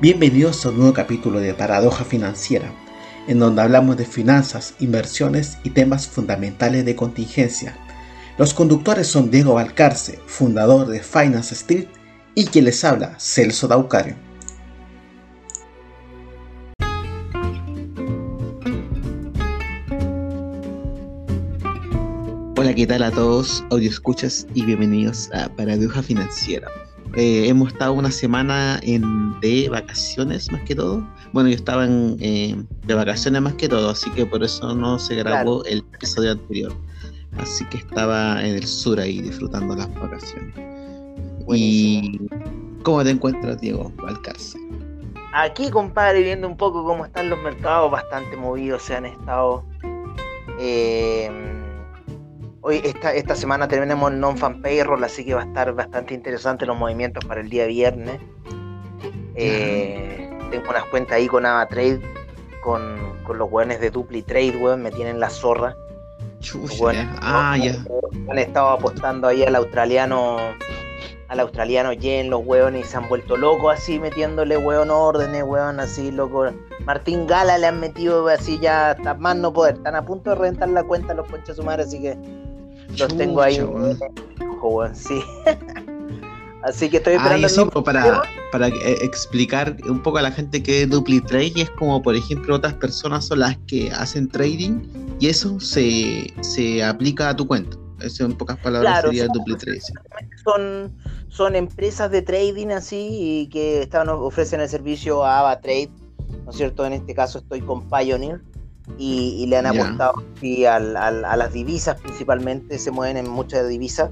Bienvenidos a un nuevo capítulo de Paradoja Financiera, en donde hablamos de finanzas, inversiones y temas fundamentales de contingencia. Los conductores son Diego Valcarce, fundador de Finance Street, y quien les habla, Celso Daucario. Hola, ¿qué tal a todos, audio escuchas y bienvenidos a Paradoja Financiera. Eh, hemos estado una semana en, de vacaciones más que todo. Bueno, yo estaba en, eh, de vacaciones más que todo, así que por eso no se grabó el episodio anterior. Así que estaba en el sur ahí disfrutando las vacaciones. ¿Y cómo te encuentras, Diego Valcarce? Aquí, compadre, viendo un poco cómo están los mercados, bastante movidos se han estado. Eh, Hoy, esta, esta semana terminamos el non-fan payroll, así que va a estar bastante interesante los movimientos para el día viernes. Eh, tengo unas cuentas ahí con AvaTrade, con, con los weones de Dupli Trade, weón, me tienen la zorra. ah, ya. Han estado apostando ahí al australiano, al australiano Yen, los weones, y se han vuelto locos así, metiéndole weón órdenes, weón, así, loco. Martín Gala le han metido así ya hasta más no poder. Están a punto de reventar la cuenta los conchas su madre, así que los tengo ahí. sí. Así que estoy esperando. Ah, sí, para, para eh, explicar un poco a la gente que es DupliTrade es como, por ejemplo, otras personas son las que hacen trading y eso se, se aplica a tu cuenta. Eso en pocas palabras sería son, DupliTrade. Son, son empresas de trading así y que están, ofrecen el servicio a AvaTrade, ¿no es cierto? En este caso estoy con Pioneer y, le han apostado a las divisas principalmente, se mueven en muchas divisas.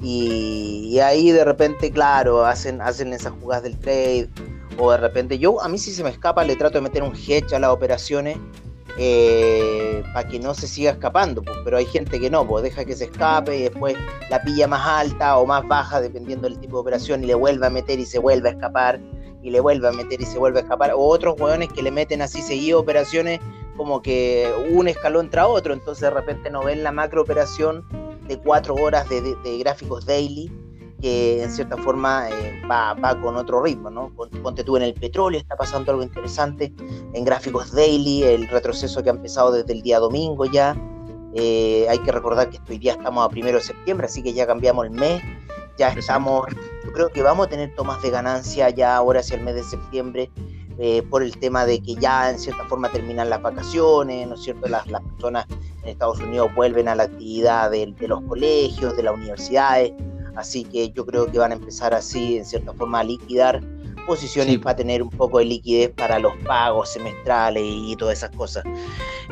Y, ahí de repente, claro, hacen, hacen esas jugadas del trade. O de repente, yo a mí si se me escapa, le trato de meter un hedge a las operaciones eh, para que no se siga escapando. Pues, pero hay gente que no, pues deja que se escape y después la pilla más alta o más baja, dependiendo del tipo de operación, y le vuelve a meter y se vuelve a escapar. Y le vuelve a meter y se vuelve a escapar. O otros hueones que le meten así seguido operaciones como que un escalón tras otro, entonces de repente no ven la macro operación de cuatro horas de, gráficos daily, que en cierta forma eh, va, con otro ritmo, ¿no? Ponte tú en el petróleo, está pasando algo interesante en gráficos daily, el retroceso que ha empezado desde el día domingo ya. Eh, hay que recordar que hoy día estamos a primero de septiembre, así que ya cambiamos el mes, ya estamos, yo creo que vamos a tener tomas de ganancia ya ahora hacia el mes de septiembre eh, por el tema de que ya en cierta forma terminan las vacaciones, ¿no es cierto? Las, las personas en Estados Unidos vuelven a la actividad de, los colegios, de las universidades, así que yo creo que van a empezar así, en cierta forma, a liquidar posiciones para tener un poco de liquidez para los pagos semestrales y, todas esas cosas.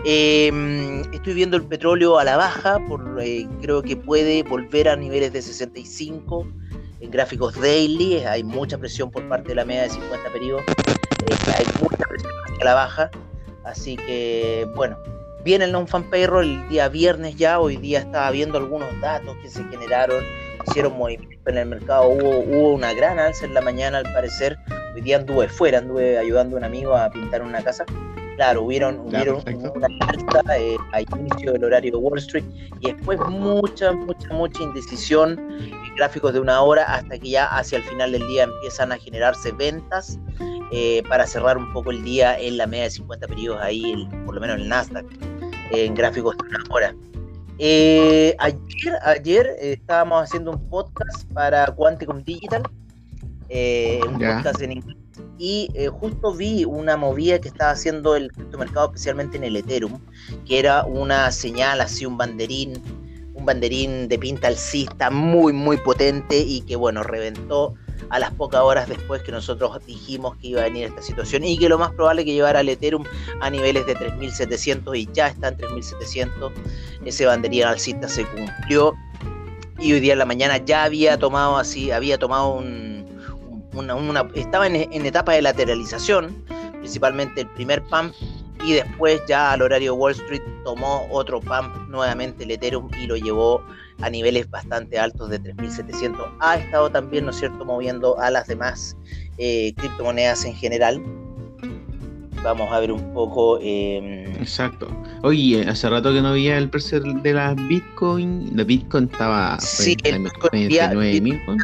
Em, estoy viendo el petróleo a la baja, por, eh, creo que puede volver a niveles de 65 en gráficos daily, hay mucha presión por parte de la media de 50 periodos hay mucha presión hacia la baja. Así que, bueno, viene el non-fan payroll el día viernes ya. Hoy día estaba viendo algunos datos que se generaron, hicieron movimiento en el mercado. Hubo, hubo una gran alza en la mañana, al parecer. Hoy día anduve fuera, anduve ayudando a un amigo a pintar una casa. Claro, hubieron, hubieron una alta eh, a inicio del horario de Wall Street y después mucha, mucha, mucha indecisión en gráficos de una hora hasta que ya hacia el final del día empiezan a generarse ventas eh, para cerrar un poco el día en la media de 50 periodos ahí, por lo menos el Nasdaq, en gráficos de una hora. Eh, ayer ayer eh, estábamos haciendo un podcast para Quanticum Digital, un podcast en inglés, y justo vi una movida que estaba haciendo el criptomercado, especialmente en el Ethereum, que era una señal, así un banderín, un banderín de pinta alcista muy, muy potente y que, bueno, reventó a las pocas horas después que nosotros dijimos que iba a venir esta situación y que lo más probable que llevara al Ethereum a niveles de 3.700 y ya está en 3.700. Ese banderín alcista se cumplió y hoy día en la mañana ya había tomado así, había tomado un, una, estaba en, en etapa de lateralización, principalmente el primer pump y después ya al horario Wall Street tomó otro pump nuevamente el Ethereum y lo llevó a niveles bastante altos de 3.700. Ha estado también, ¿no es cierto?, moviendo a las demás eh, criptomonedas en general. Vamos a ver un poco. Em, Exacto. Oye, hace rato que no veía el precio de las Bitcoin. La Bitcoin estaba sí, el Bitcoin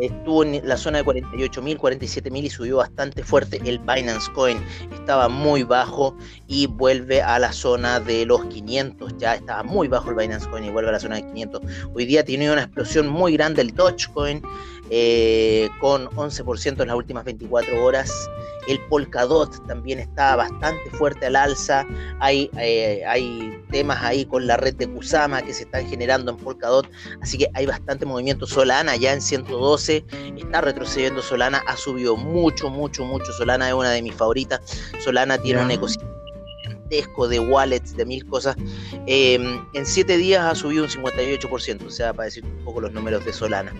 estuvo en la zona de 48.000, 47.000 y subió bastante fuerte. El Binance Coin estaba muy bajo y vuelve a la zona de los 500. Ya estaba muy bajo el Binance Coin y vuelve a la zona de 500. Hoy día tiene una explosión muy grande el Dogecoin eh, con 11% en las últimas 24 horas. El Polkadot también está bastante fuerte al alza. Hay, eh, hay temas ahí con la red de Kusama que se están generando en Polkadot. Así que hay bastante movimiento. Solana ya en 112. Está retrocediendo Solana. Ha subido mucho, mucho, mucho. Solana es una de mis favoritas. Solana tiene un ecosistema de wallets, de mil cosas. Em, en siete días ha subido un 58%, o sea, para decir un poco los números de Solana.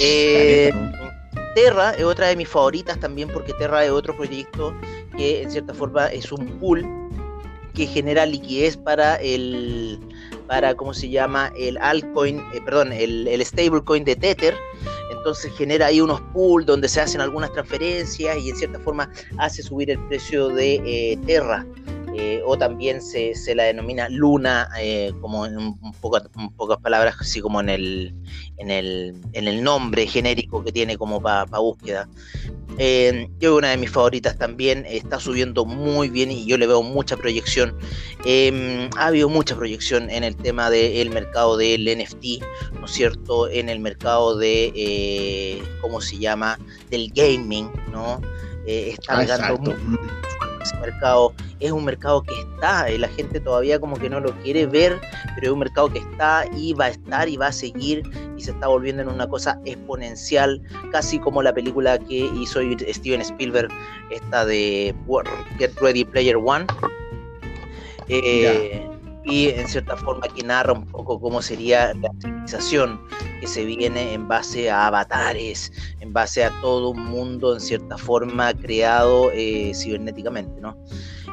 Eh, Terra es otra de mis favoritas también porque Terra es otro proyecto que en cierta forma es un pool que genera liquidez para el para cómo se llama el altcoin, eh, perdón, el, el stablecoin de Tether entonces genera ahí unos pools donde se hacen algunas transferencias y en cierta forma hace subir el precio de eh, Terra. Eh, o también se, la denomina luna, eh, como en, un poco, pocas palabras, así como en el, en el, en el nombre genérico que tiene como para búsqueda. Eh, yo una de mis favoritas también, está subiendo muy bien y yo le veo mucha proyección. Em, ha habido mucha proyección en el tema del mercado del NFT, ¿no es cierto? En el mercado de, ¿cómo se llama? Del gaming, ¿no? está ah, ese mercado es un mercado que está, y la gente todavía como que no lo quiere ver, pero es un mercado que está y va a estar y va a seguir y se está volviendo en una cosa exponencial, casi como la película que hizo Steven Spielberg, esta de Get Ready Player One. Eh, y en cierta forma que narra un poco cómo sería la civilización que se viene en base a avatares, en base a todo un mundo en cierta forma creado eh, cibernéticamente, ¿no?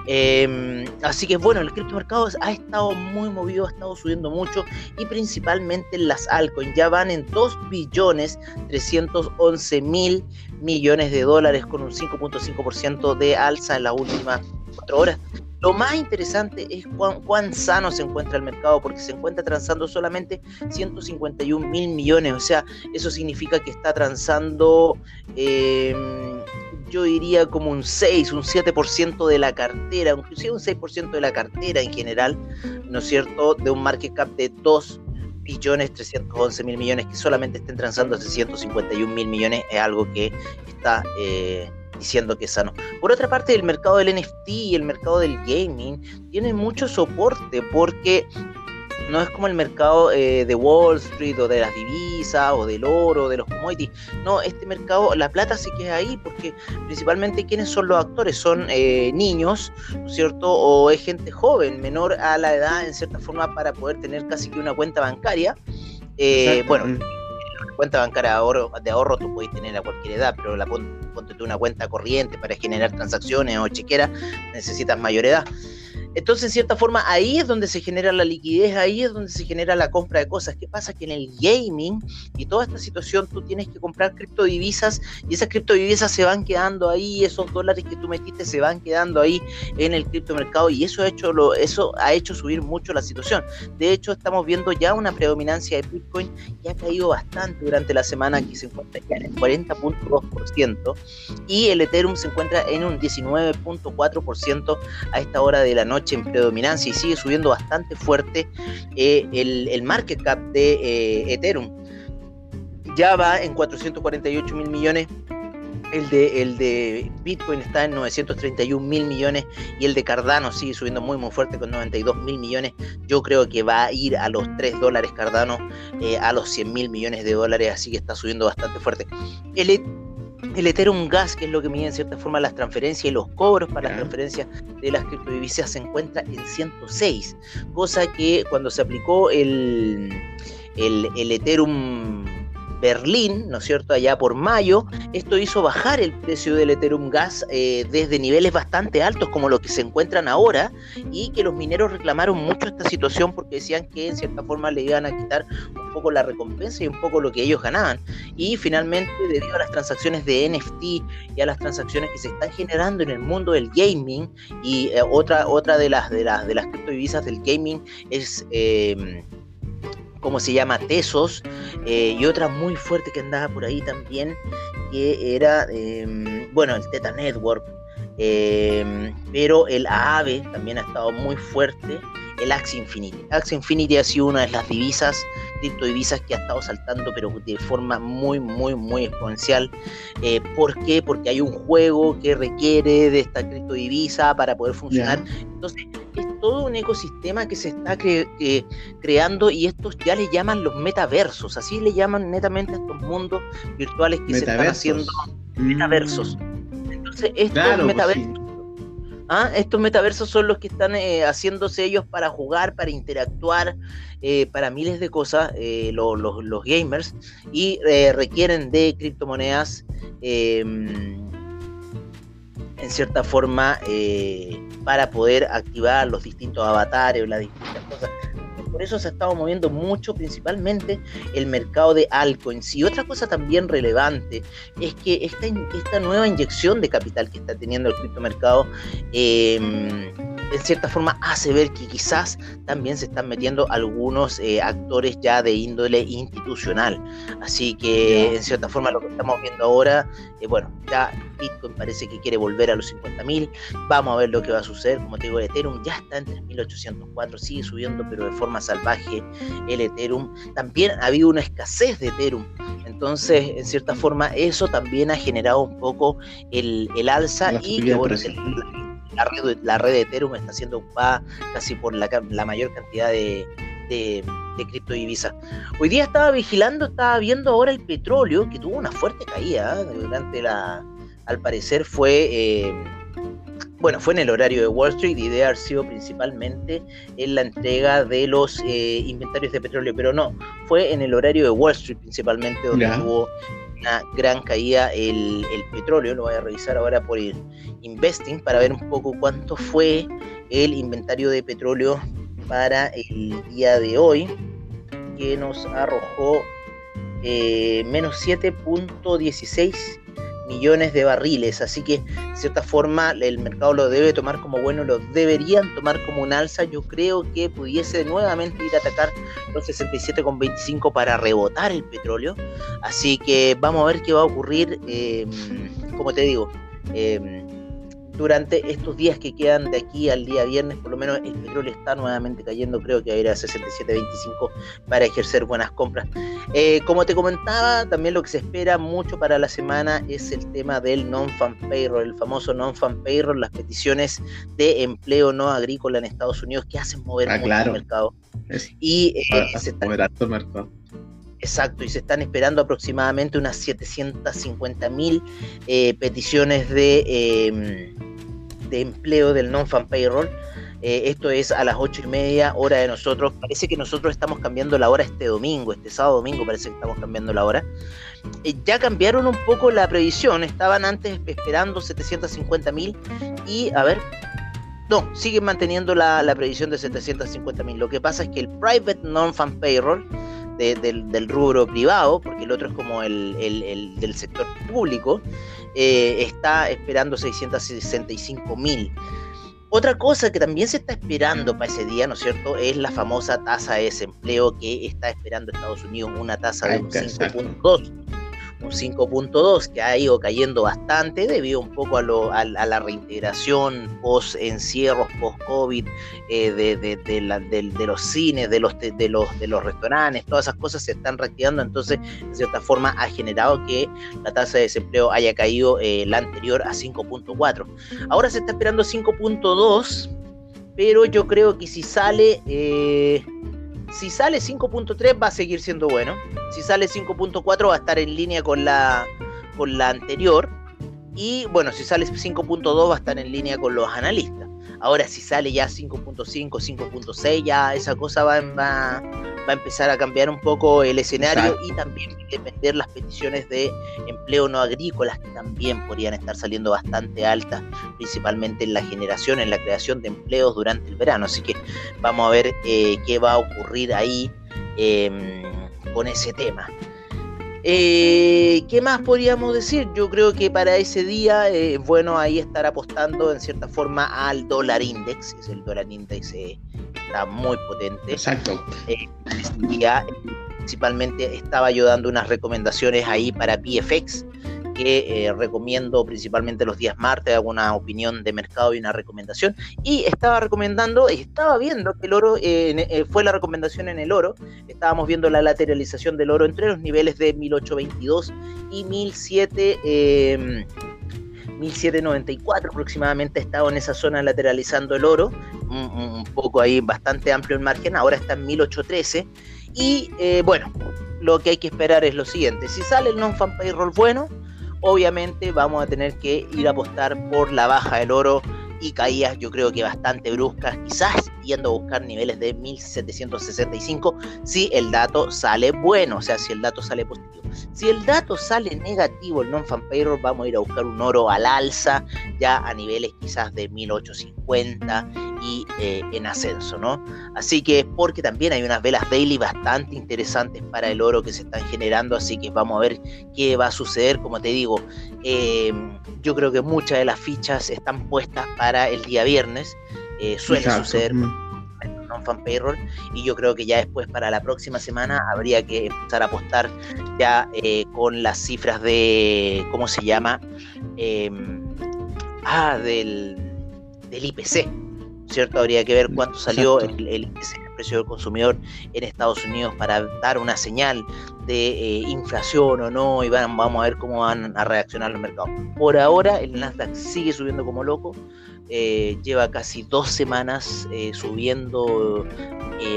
Em, así que bueno, el criptomercado ha estado muy movido, ha estado subiendo mucho y principalmente las altcoins ya van en 2 billones 311 mil millones de dólares con un 5.5% de alza en las últimas 4 horas. Lo más interesante es cuán, sano se encuentra el mercado, porque se encuentra transando solamente 151 mil millones. O sea, eso significa que está transando, em, yo diría como un 6, un 7% de la cartera, inclusive un 6% de la cartera en general, ¿no es cierto? De un market cap de 2 billones 311 mil millones que solamente estén transando 151 mil millones es algo que está eh, diciendo que es sano. Por otra parte, el mercado del NFT y el mercado del gaming tiene mucho soporte porque no es como el mercado eh, de Wall Street o de las divisas o del oro, de los commodities. No, este mercado, la plata sí que es ahí porque principalmente quienes son los actores son eh, niños, ¿no es cierto? O es gente joven, menor a la edad en cierta forma para poder tener casi que una cuenta bancaria. Eh, bueno, cuenta bancaria de ahorro, de ahorro tú puedes tener a cualquier edad, pero la ponte tú una cuenta corriente para generar transacciones o chequera, necesitas mayor edad. Entonces, en cierta forma, ahí es donde se genera la liquidez, ahí es donde se genera la compra de cosas. ¿Qué pasa? Que en el gaming y toda esta situación tú tienes que comprar criptodivisas y esas criptodivisas se van quedando ahí, esos dólares que tú metiste se van quedando ahí en el criptomercado y eso ha hecho, lo, eso ha hecho subir mucho la situación. De hecho, estamos viendo ya una predominancia de Bitcoin que ha caído bastante durante la semana, que se encuentra ya en el 40.2% y el Ethereum se encuentra en un 19.4% a esta hora de la noche en predominancia y sigue subiendo bastante fuerte eh, el, market cap de eh, Ethereum. Ya va en 448 mil millones. El de, el de Bitcoin está en 931 mil millones y el de Cardano sigue subiendo muy muy fuerte con 92 mil millones. Yo creo que va a ir a los 3 dólares Cardano, eh, a los 100 mil millones de dólares, así que está subiendo bastante fuerte. El, el Ethereum Gas, que es lo que mide en cierta forma las transferencias y los cobros para las transferencias de las criptodivisas, se encuentra en 106, cosa que cuando se aplicó el, el, el Ethereum Berlín, ¿no es cierto?, allá por mayo, esto hizo bajar el precio del Ethereum Gas eh, desde niveles bastante altos como los que se encuentran ahora y que los mineros reclamaron mucho esta situación porque decían que en cierta forma le iban a quitar poco la recompensa y un poco lo que ellos ganaban. Y finalmente, debido a las transacciones de NFT y a las transacciones que se están generando en el mundo del gaming y eh, otra, otra de las de las de las criptodivisas del gaming es eh, ¿cómo se llama? Tesos, y otra muy fuerte que andaba por ahí también, que era, em, bueno, el Teta Network, em, pero el AAVE también ha estado muy fuerte, el Axie Infinity. Axie Infinity ha sido una de las divisas, criptodivisas que ha estado saltando, pero de forma muy, muy, muy exponencial. Eh, ¿Por qué? Porque hay un juego que requiere de esta criptodivisa para poder funcionar. Entonces, es todo un ecosistema que se está creando y estos ya le llaman los metaversos, así le llaman netamente a estos mundos virtuales que se están haciendo metaversos. Entonces, estos pues metaversos... ¿Ah? Estos metaversos son los que están eh, haciéndose ellos para jugar, para interactuar, eh, para miles de cosas, eh, los gamers, y requieren de criptomonedas em, en cierta forma para poder activar los distintos avatares o las distintas cosas por eso se ha estado moviendo mucho, principalmente el mercado de altcoins. Y otra cosa también relevante es que esta, esta nueva inyección de capital que está teniendo el criptomercado eh, en cierta forma hace ver que quizás también se están metiendo algunos eh, actores ya de índole institucional. Así que en cierta forma lo que estamos viendo ahora, eh, bueno, ya Bitcoin parece que quiere volver a los 50.000, vamos a ver lo que va a suceder, como te digo, el Ethereum ya está en 3.804, sigue subiendo pero de forma salvaje el Ethereum, también ha habido una escasez de Ethereum, entonces en cierta forma eso también ha generado un poco el, alza y que bueno, la red, la red de Ethereum está siendo ocupada casi por la, mayor cantidad de, de, de Hoy día estaba vigilando, estaba viendo ahora el petróleo, que tuvo una fuerte caída ¿eh? durante la, al parecer fue, eh, bueno, fue en el horario de Wall Street y debe haber sido principalmente en la entrega de los eh, inventarios de petróleo, pero no, fue en el horario de Wall Street principalmente donde tuvo una gran caída el, petróleo, lo voy a revisar ahora por el Investing para ver un poco cuánto fue el inventario de petróleo para el día de hoy, que nos arrojó eh, menos 7.16 millones de barriles, así que de cierta forma el mercado lo debe tomar como bueno, lo deberían tomar como un alza, yo creo que pudiese nuevamente ir a atacar los 67,25 para rebotar el petróleo, así que vamos a ver qué va a ocurrir, em, como te digo, eh, durante estos días que quedan de aquí al día viernes, por lo menos el petróleo está nuevamente cayendo, creo que va a ir a 67.25 para ejercer buenas compras. Eh, como te comentaba, también lo que se espera mucho para la semana es el tema del non-fan payroll, el famoso non-fan payroll, las peticiones de empleo no agrícola en Estados Unidos que hacen mover ah, mucho el mercado. y eh, se está... mercado. Exacto, y se están esperando aproximadamente unas 750 mil eh, peticiones de, em, de empleo del non-fan payroll. Eh, esto es a las ocho y media, hora de nosotros. Parece que nosotros estamos cambiando la hora este domingo, este sábado domingo parece que estamos cambiando la hora. Eh, ya cambiaron un poco la previsión, estaban antes esperando 750 mil y a ver, no, siguen manteniendo la, la previsión de 750 mil. Lo que pasa es que el private non-fan payroll, del, rubro privado, porque el otro es como el, del sector público, eh, está esperando 665 mil. Otra cosa que también se está esperando para ese día, ¿no es cierto?, es la famosa tasa de desempleo que está esperando Estados Unidos, una tasa de un 5.2 un 5.2 que ha ido cayendo bastante debido un poco a, la reintegración post encierros, post COVID, eh, de, los cines, de los, de, los, de los restaurantes, todas esas cosas se están reactivando, entonces de cierta forma ha generado que la tasa de desempleo haya caído eh, la anterior a 5.4. Ahora se está esperando 5.2, pero yo creo que si sale... Eh, si sale 5.3 va a seguir siendo bueno. Si sale 5.4 va a estar en línea con la, con la anterior. Y bueno, si sale 5.2 va a estar en línea con los analistas. Ahora si sale ya 5.5, 5.6, ya esa cosa va, va, va, a empezar a cambiar un poco el escenario y también depender las peticiones de empleo no agrícolas que también podrían estar saliendo bastante altas, principalmente en la generación, en la creación de empleos durante el verano. Así que vamos a ver eh, qué va a ocurrir ahí em, con ese tema. Eh, ¿Qué más podríamos decir? Yo creo que para ese día es eh, bueno ahí estar apostando en cierta forma al dólar index, es el dólar index está muy potente. Exacto. Eh, principalmente estaba yo dando unas recomendaciones ahí para PFX que eh, recomiendo principalmente los días martes, hago una opinión de mercado y una recomendación. Y estaba recomendando, estaba viendo que el oro, eh, eh, fue la recomendación en el oro, estábamos viendo la lateralización del oro entre los niveles de 1822 y 17... 1794 aproximadamente ha estado en esa zona lateralizando el oro, un, poco ahí bastante amplio el margen, ahora está en 1813 y bueno, lo que hay que esperar es lo siguiente, si sale el non-fan payroll bueno, obviamente vamos a tener que ir a apostar por la baja del oro y caídas yo creo que bastante bruscas, quizás yendo a buscar niveles de 1765 si el dato sale bueno, o sea, si el dato sale positivo. Si el dato sale negativo, el non-fan payroll, vamos a ir a buscar un oro al alza, ya a niveles quizás de 1850 y eh, en ascenso, ¿no? Así que porque también hay unas velas daily bastante interesantes para el oro que se están generando, así que vamos a ver qué va a suceder. Como te digo, em, yo creo que muchas de las fichas están puestas para el día viernes, eh, suele suceder fan payroll y yo creo que ya después para la próxima semana habría que empezar a apostar ya eh, con las cifras de cómo se llama em, ah del, del IPC ¿cierto? Habría que ver cuánto salió el, el, precio del consumidor en Estados Unidos para dar una señal de eh, inflación o no, y vamos a ver cómo van a reaccionar los mercados. Por ahora, el Nasdaq sigue subiendo como loco, eh, lleva casi dos semanas eh, subiendo,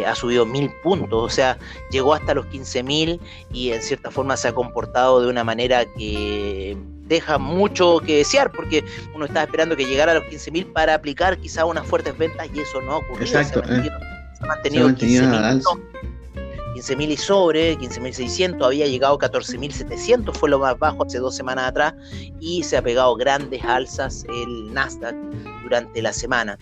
ha subido mil puntos, o sea, llegó hasta los 15 mil y en cierta forma se ha comportado de una manera que deja mucho que desear, porque uno estaba esperando que llegara a los 15.000 para aplicar quizá unas fuertes ventas y eso no ha ocurrido. Exacto. Se ha mantenido, 15.000 y sobre, 15.600, había llegado 14.700, fue lo más bajo hace dos semanas atrás, y se ha pegado grandes alzas el Nasdaq durante la semana.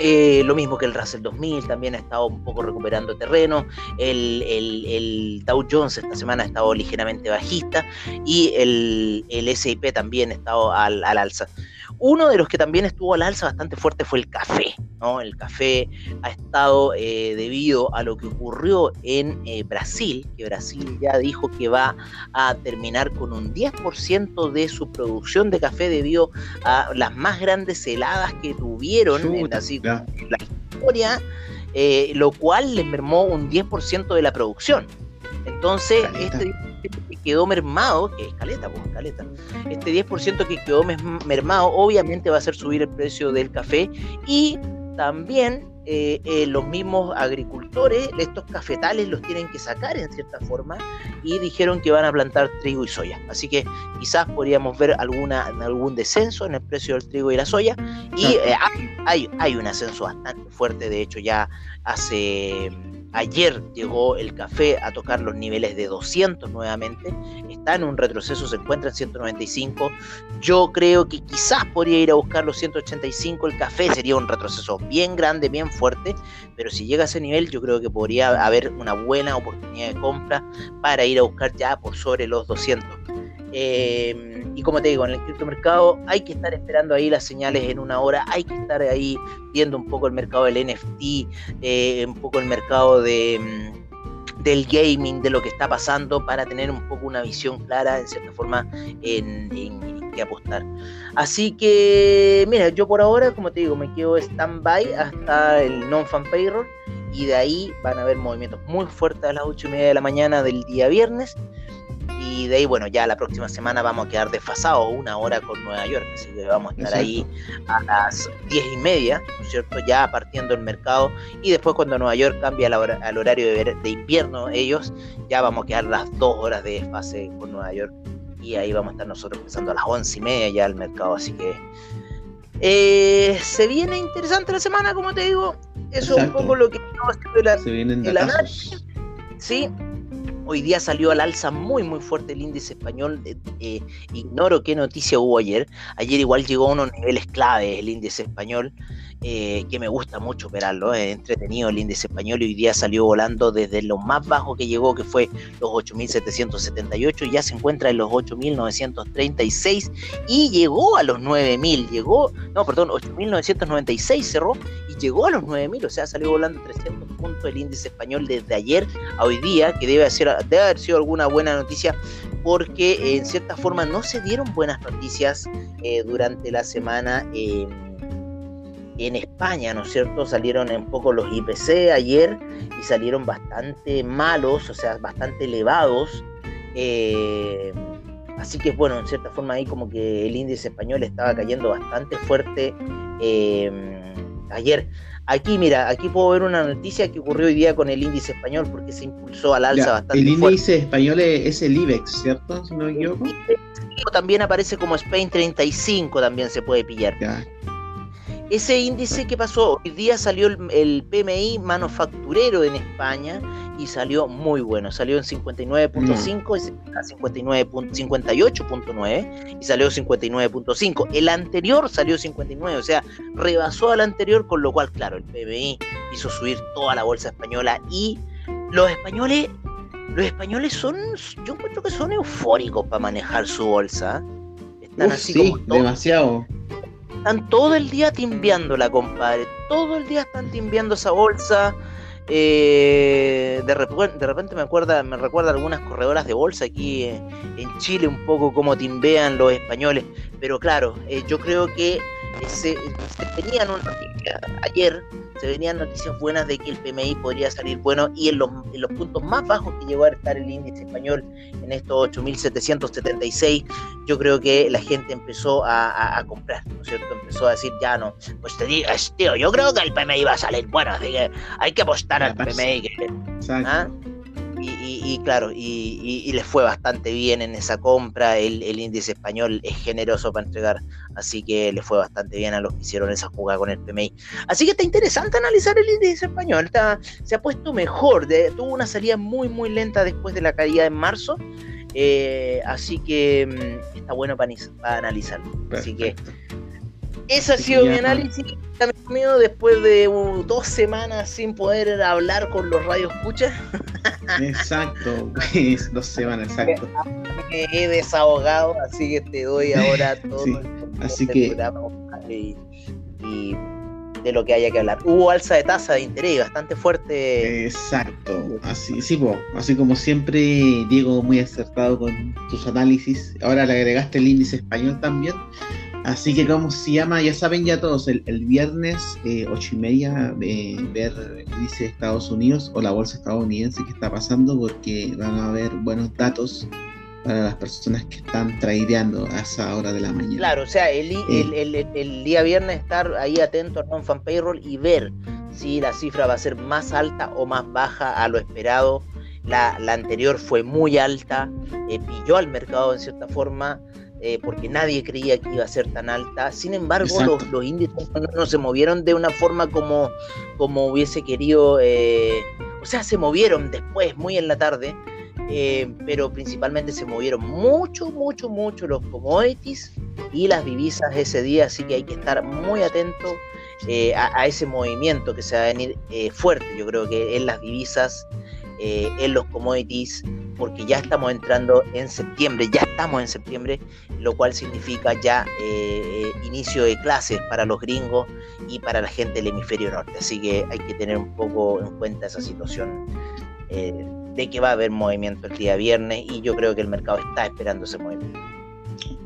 Eh, lo mismo que el Russell 2000 también ha estado un poco recuperando terreno. El, el, Dow Jones esta semana ha estado ligeramente bajista y el, el SIP también ha estado al, al alza. Uno de los que también estuvo al alza bastante fuerte fue el café. ¿no? El café ha estado eh, debido a lo que ocurrió en eh, Brasil, que Brasil ya dijo que va a terminar con un 10% de su producción de café debido a las más grandes heladas que tuvieron en, la, historia, eh, lo cual le mermó un 10% de la producción. Entonces, este quedó mermado, que es caleta, pues caleta, este 10% que quedó mermado obviamente va a hacer subir el precio del café y también eh, eh, los mismos agricultores, estos cafetales los tienen que sacar en cierta forma y dijeron que van a plantar trigo y soya. Así que quizás podríamos ver alguna, algún descenso en el precio del trigo y la soya. Y eh, hay, hay un ascenso bastante fuerte, de hecho ya hace Ayer llegó el café a tocar los niveles de 200 nuevamente. Está en un retroceso, se encuentra en 195. Yo creo que quizás podría ir a buscar los 185. El café sería un retroceso bien grande, bien fuerte. Pero si llega a ese nivel, yo creo que podría haber una buena oportunidad de compra para ir a buscar ya por sobre los 200. Eh, y como te digo, en el criptomercado hay que estar esperando ahí las señales en una hora, hay que estar ahí viendo un poco el mercado del NFT, eh, un poco el mercado de, mm, del gaming, de lo que está pasando, para tener un poco una visión clara, en cierta forma, en, en qué apostar. Así que, mira, yo por ahora, como te digo, me quedo stand-by hasta el non-fan payroll y de ahí van a haber movimientos muy fuertes a las 8 y media de la mañana del día viernes y de ahí, bueno, ya la próxima semana vamos a quedar desfasados una hora con Nueva York, así que vamos a estar ahí a las diez y media, ¿no es cierto? Ya partiendo el mercado y después cuando Nueva York cambia al horario de, de, invierno ellos, ya vamos a quedar las dos horas de desfase con Nueva York y ahí vamos a estar nosotros empezando a las once y media ya el mercado, así que eh, se viene interesante la semana, como te digo, eso es un poco lo que estamos haciendo la, se vienen el análisis. Sí, Hoy día salió al alza muy muy fuerte el índice español. Eh, ignoro qué noticia hubo ayer. Ayer igual llegó a unos niveles clave el índice español, eh, que me gusta mucho operarlo. Es entretenido el índice español y hoy día salió volando desde lo más bajo que llegó, que fue los 8.778, ya se encuentra en los 8.936 y llegó a los 9.000. Llegó, no, perdón, 8.996 cerró llegó a los 9.000, o sea, salió volando 300 puntos el índice español desde ayer a hoy día, que debe, ser, debe haber sido alguna buena noticia porque en cierta forma no se dieron buenas noticias eh, durante la semana en España, ¿no es cierto? Salieron un poco los IPC ayer y salieron bastante malos, o sea, bastante elevados. Eh, así que bueno, en cierta forma ahí como que el índice español estaba cayendo bastante fuerte eh, ayer. Aquí, mira, aquí puedo ver una noticia que ocurrió hoy día con el índice español porque se impulsó al alza bastante El índice español es, el IBEX, ¿cierto? Si no me equivoco. También aparece como Spain 35, también se puede pillar. Ese índice que pasó, hoy día salió el, PMI manufacturero en España y salió muy bueno. Salió en 59.5 y 58.9 y salió 59.5. El anterior salió 59, o sea, rebasó al anterior, con lo cual, claro, el PMI hizo subir toda la bolsa española y los españoles, los españoles son, yo encuentro que son eufóricos para manejar su bolsa. Están así sí, demasiado están todo el día timbiándola, compadre. Todo el día están timbiando esa bolsa. Eh, de, repente, de repente me acuerda, me recuerda algunas corredoras de bolsa aquí en Chile, un poco como timbean los españoles. Pero claro, eh, yo creo que se, se tenían noticia ayer se venían noticias buenas de que el PMI podría salir bueno y en los, en los puntos más bajos que llegó a estar el índice español, en estos 8.776, yo creo que la gente empezó a, comprar, ¿no es cierto? Empezó a decir, ya no, pues te digo, tío, yo creo que el PMI va a salir bueno, así que hay que apostar al PMI. Que, ¿ah? Y, claro, y, les fue bastante bien en esa compra. El, índice español es generoso para entregar, así que le fue bastante bien a los que hicieron esa jugada con el PMI. Así que está interesante analizar el índice español. Está, se ha puesto mejor. tuvo una salida muy, muy lenta después de la caída en marzo. Eh, así que mm, está bueno para, analizarlo. Así que ese ha sido mi análisis, mío, después de dos semanas sin poder hablar con los radios escucha. Exacto, dos semanas, exacto. Me he desahogado, así que te doy ahora todo el así que y, de lo que haya que hablar. Hubo alza de tasa de interés bastante fuerte. Exacto, así, sí, así como siempre, Diego, muy acertado con tus análisis. Ahora le agregaste el índice español también. Así que, ¿cómo se llama? Ya saben ya todos, el, viernes eh, ocho y media eh, ver dice Estados Unidos o la bolsa estadounidense que está pasando porque van a haber buenos datos para las personas que están tradeando a esa hora de la mañana. Claro, o sea, el, eh. el, día viernes estar ahí atento al non-fan payroll y ver si la cifra va a ser más alta o más baja a lo esperado. La, la anterior fue muy alta, pilló al mercado en cierta forma eh, porque nadie creía que iba a ser tan alta. Sin embargo, los, índices no, se movieron de una forma como, como hubiese querido, eh, o sea, se movieron después, muy en la tarde, eh, pero principalmente se movieron mucho, mucho, mucho los commodities y las divisas ese día, así que hay que estar muy atento a, a, ese movimiento que se va a venir fuerte, yo creo que en las divisas, en los commodities porque ya estamos entrando en septiembre, ya estamos en septiembre, lo cual significa ya eh, inicio de clases para los gringos y para la gente del hemisferio norte. Así que hay que tener un poco en cuenta esa situación eh, de que va a haber movimiento el día viernes y yo creo que el mercado está esperando ese movimiento.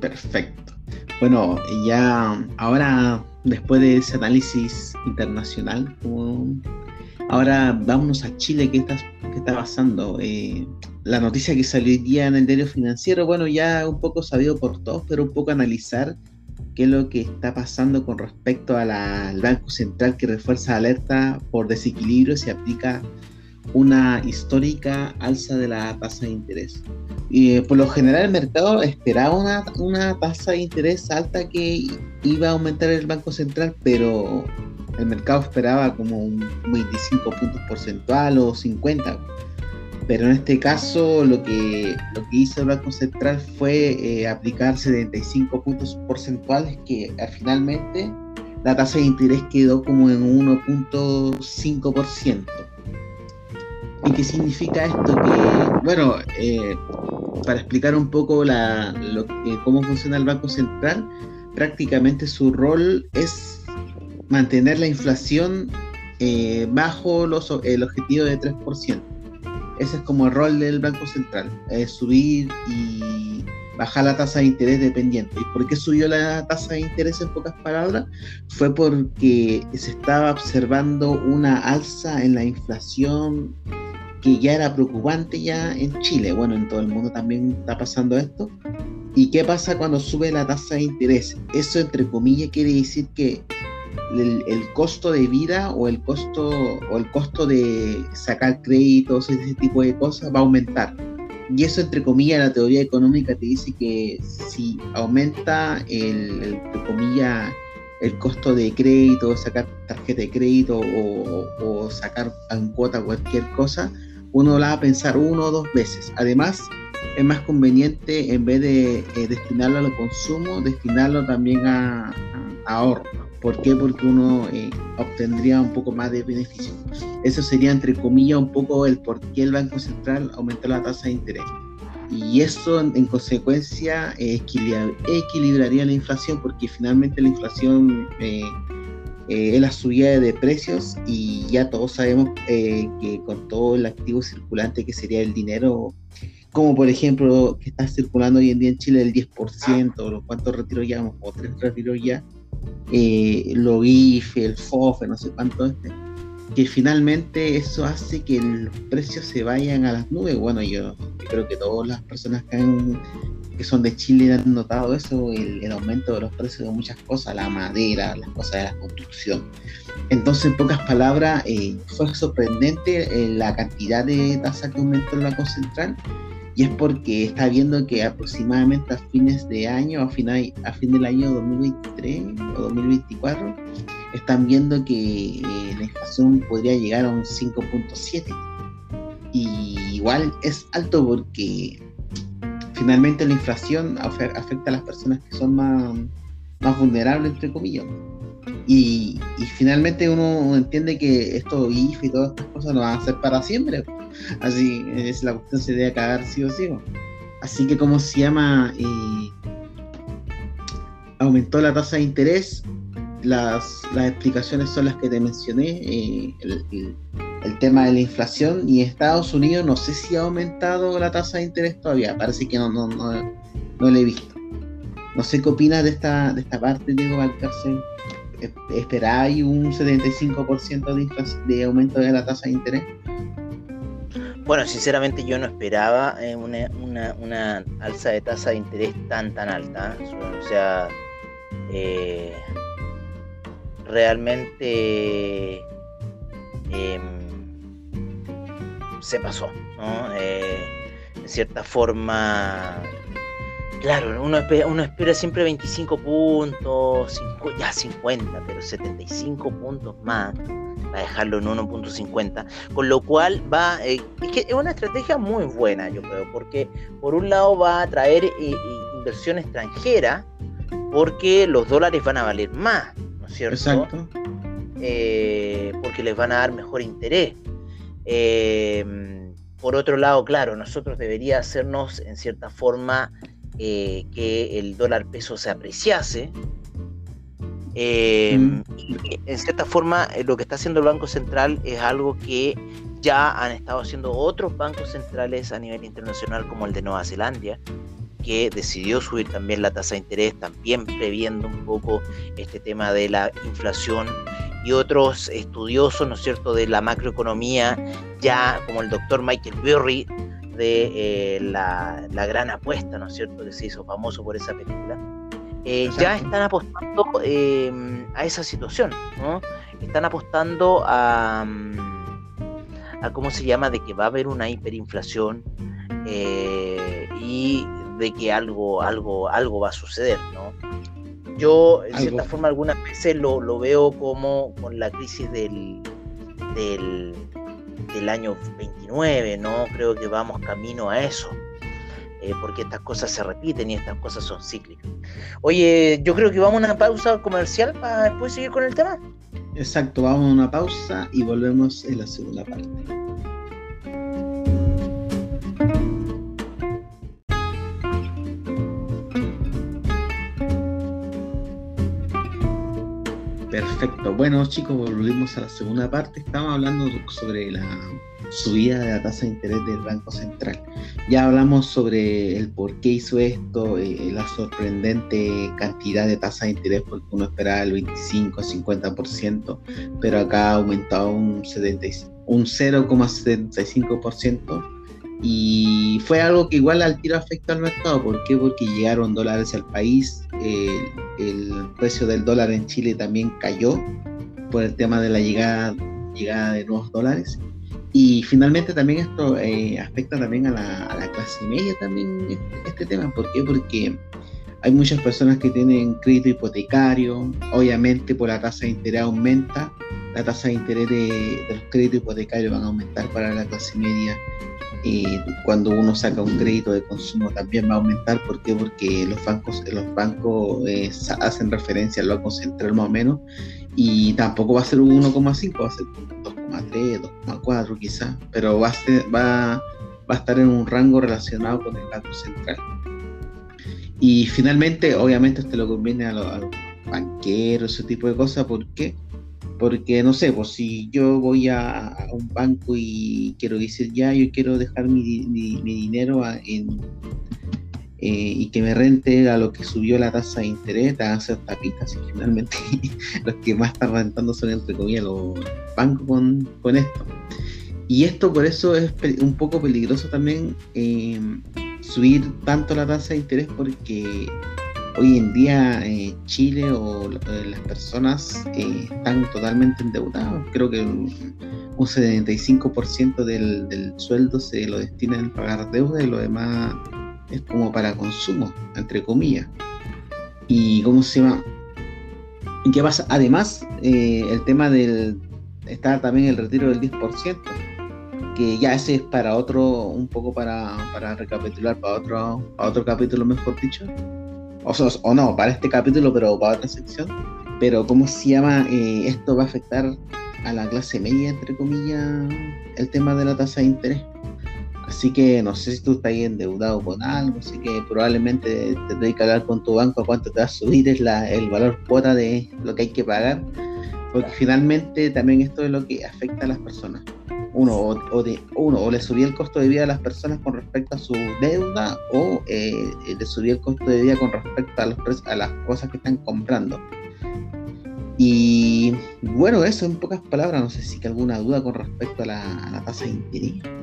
Perfecto. Bueno, ya ahora después de ese análisis internacional, ahora vámonos a Chile, ¿qué está, qué está pasando? Eh, la noticia que salió hoy día en el diario financiero, bueno, ya un poco sabido por todos, pero un poco analizar qué es lo que está pasando con respecto al Banco Central que refuerza alerta por desequilibrio se aplica una histórica alza de la tasa de interés. Y eh, por lo general el mercado esperaba una, una tasa de interés alta que iba a aumentar el Banco Central, pero el mercado esperaba como un 25 puntos porcentual o 50 pero en este caso lo que, lo que hizo el Banco Central fue eh, aplicar 75 puntos porcentuales que finalmente la tasa de interés quedó como en 1.5%. ¿Y qué significa esto? Que, bueno, eh, para explicar un poco la, lo cómo funciona el Banco Central, prácticamente su rol es mantener la inflación eh, bajo los, el objetivo de 3%. Ese es como el rol del Banco Central, subir y bajar la tasa de interés dependiente. ¿Y por qué subió la tasa de interés en pocas palabras? Fue porque se estaba observando una alza en la inflación que ya era preocupante ya en Chile. Bueno, en todo el mundo también está pasando esto. ¿Y qué pasa cuando sube la tasa de interés? Eso entre comillas quiere decir que el, costo de vida o el costo o el costo de sacar créditos, ese tipo de cosas va a aumentar. Y eso entre comillas la teoría económica te dice que si aumenta el, entre comillas el costo de crédito, sacar tarjeta de crédito o, sacar en cuota cualquier cosa, uno la va a pensar uno o dos veces. Además, es más conveniente en vez de eh, destinarlo al consumo, destinarlo también a, a ahorro. ¿Por qué? Porque uno eh, obtendría un poco más de beneficio. Eso sería, entre comillas, un poco el por qué el Banco Central aumentó la tasa de interés. Y eso, en, consecuencia, equilibraría la inflación, porque finalmente la inflación eh, eh, es la subida de precios y ya todos sabemos que con todo el activo circulante que sería el dinero, como por ejemplo que está circulando hoy en día en Chile el 10%, los cuántos retiros ya, o tres retiros ya, eh, lo el FOFE, no sé cuánto este, que finalmente eso hace que los precios se vayan a las nubes. Bueno, yo, creo que todas las personas que, que son de Chile han notado eso, el, aumento de los precios de muchas cosas, la madera, las cosas de la construcción. Entonces, en pocas palabras, eh, fue sorprendente eh, la cantidad de tasa que aumentó Banco Central y es porque está viendo que aproximadamente a fines de año, a, final, a fin del año 2023 o 2024, están viendo que eh, la inflación podría llegar a un 5.7. Y igual es alto porque finalmente la inflación afecta a las personas que son más, más vulnerables, entre comillas. Y, finalmente uno entiende que esto IF y todas estas cosas no van a ser para siempre. Así es la cuestión se debe acabar sí o sí. Así que como se llama, eh, aumentó la tasa de interés. Las, las, explicaciones son las que te mencioné. Eh, el, tema de la inflación y Estados Unidos no sé si ha aumentado la tasa de interés todavía. Parece que no, no, no, no lo he visto. No sé qué opinas de esta, de esta parte, Diego Valcárcel. ¿Esperáis un 75% de, de aumento de la tasa de interés? Bueno, sinceramente yo no esperaba eh, una, alza de tasa de interés tan tan alta. O sea, eh, realmente em, se pasó, ¿no? Eh, de cierta forma Claro, uno espera, uno espera siempre 25 puntos, ya 50, pero 75 puntos más para dejarlo en 1.50, con lo cual va, eh, es que es una estrategia muy buena, yo creo, porque por un lado va a traer eh, eh, inversión extranjera, porque los dólares van a valer más, ¿no es cierto? Exacto. porque les van a dar mejor interés. por otro lado, claro, nosotros debería hacernos en cierta forma eh, que el dólar peso se apreciase. Em, en cierta forma, eh, lo que está haciendo el Banco Central es algo que ya han estado haciendo otros bancos centrales a nivel internacional, como el de Nueva Zelanda, que decidió subir también la tasa de interés, también previendo un poco este tema de la inflación y otros estudiosos, ¿no es cierto?, de la macroeconomía, ya como el doctor Michael Burry, de eh, la, gran apuesta, ¿no es cierto?, que se hizo famoso por esa película, eh, ya están apostando em, a esa situación, ¿no? Están apostando a, mm, a, ¿cómo se llama?, de que va a haber una hiperinflación eh, y de que algo, algo, algo va a suceder, ¿no? Yo, en cierta forma, algunas veces lo, lo, veo como con la crisis del, del, del año 29, ¿no? Creo que vamos camino a eso. Eh, porque estas cosas se repiten y estas cosas son cíclicas. Oye, yo creo que vamos a una pausa comercial para después seguir con el tema. Exacto, vamos a una pausa y volvemos en la segunda parte. Perfecto. Bueno, chicos, volvimos a la segunda parte. Estamos hablando sobre la subida de la tasa de interés del Banco Central. Ya hablamos sobre el por qué hizo esto, eh, la sorprendente cantidad de tasa de interés, porque uno esperaba el 25, 50%, pero acá ha aumentado un, un 0,75% y fue algo que igual al tiro afecta al mercado. ¿Por qué? Porque llegaron dólares al país, el precio del dólar en Chile también cayó por el tema de la llegada, llegada de nuevos dólares. Y finalmente también esto eh, afecta también a la, clase media también este, este, tema. ¿Por qué? Porque hay muchas personas que tienen crédito hipotecario, obviamente por la tasa de interés aumenta, la tasa de interés de, de los créditos hipotecarios van a aumentar para la clase media y cuando uno saca un crédito de consumo también va a aumentar. ¿Por qué? Porque los bancos, los bancos eh, hacen referencia al Banco Central más o menos y tampoco va a ser un 1,5, va a ser 2,3, 2,4 quizás, pero va a, va, va a estar en un rango relacionado con el Banco Central. Y finalmente, obviamente, esto lo conviene a los, banqueros, ese tipo de cosas, ¿por qué? Porque no sé, pues si yo voy a, un banco y quiero decir ya, yo quiero dejar mi, dinero en, eh, y que me rente a lo que subió la tasa de interés, te a hacer tapitas y finalmente los que más están rentando son entre comillas los bancos con, esto. Y esto por eso es un poco peligroso también eh, subir tanto la tasa de interés porque hoy en día eh, Chile o eh, las personas están totalmente endeudados. Creo que un, 75% del, del, sueldo se lo destina a pagar deuda y lo demás es como para consumo, entre comillas. ¿Y cómo se llama? ¿Y qué pasa? Además, el tema del... está también el retiro del 10%, que ya ese es para otro, un poco para, para recapitular, para otro, para otro capítulo, mejor dicho o, no, para este capítulo, pero para otra sección. Pero, ¿cómo se llama? Eh, esto va a afectar a la clase media, entre comillas, el tema de la tasa de interés. Así que no sé si tú estás ahí endeudado con algo, así que probablemente te que hablar con tu banco a cuánto te va a subir es la, el valor cuota de lo que hay que pagar, porque finalmente también esto es lo que afecta a las personas. Uno o, de uno o le subía el costo de vida a las personas con respecto a su deuda o eh, le subía el costo de vida con respecto a, los a las cosas que están comprando. Y bueno eso en pocas palabras no sé si hay alguna duda con respecto a la, tasa de interés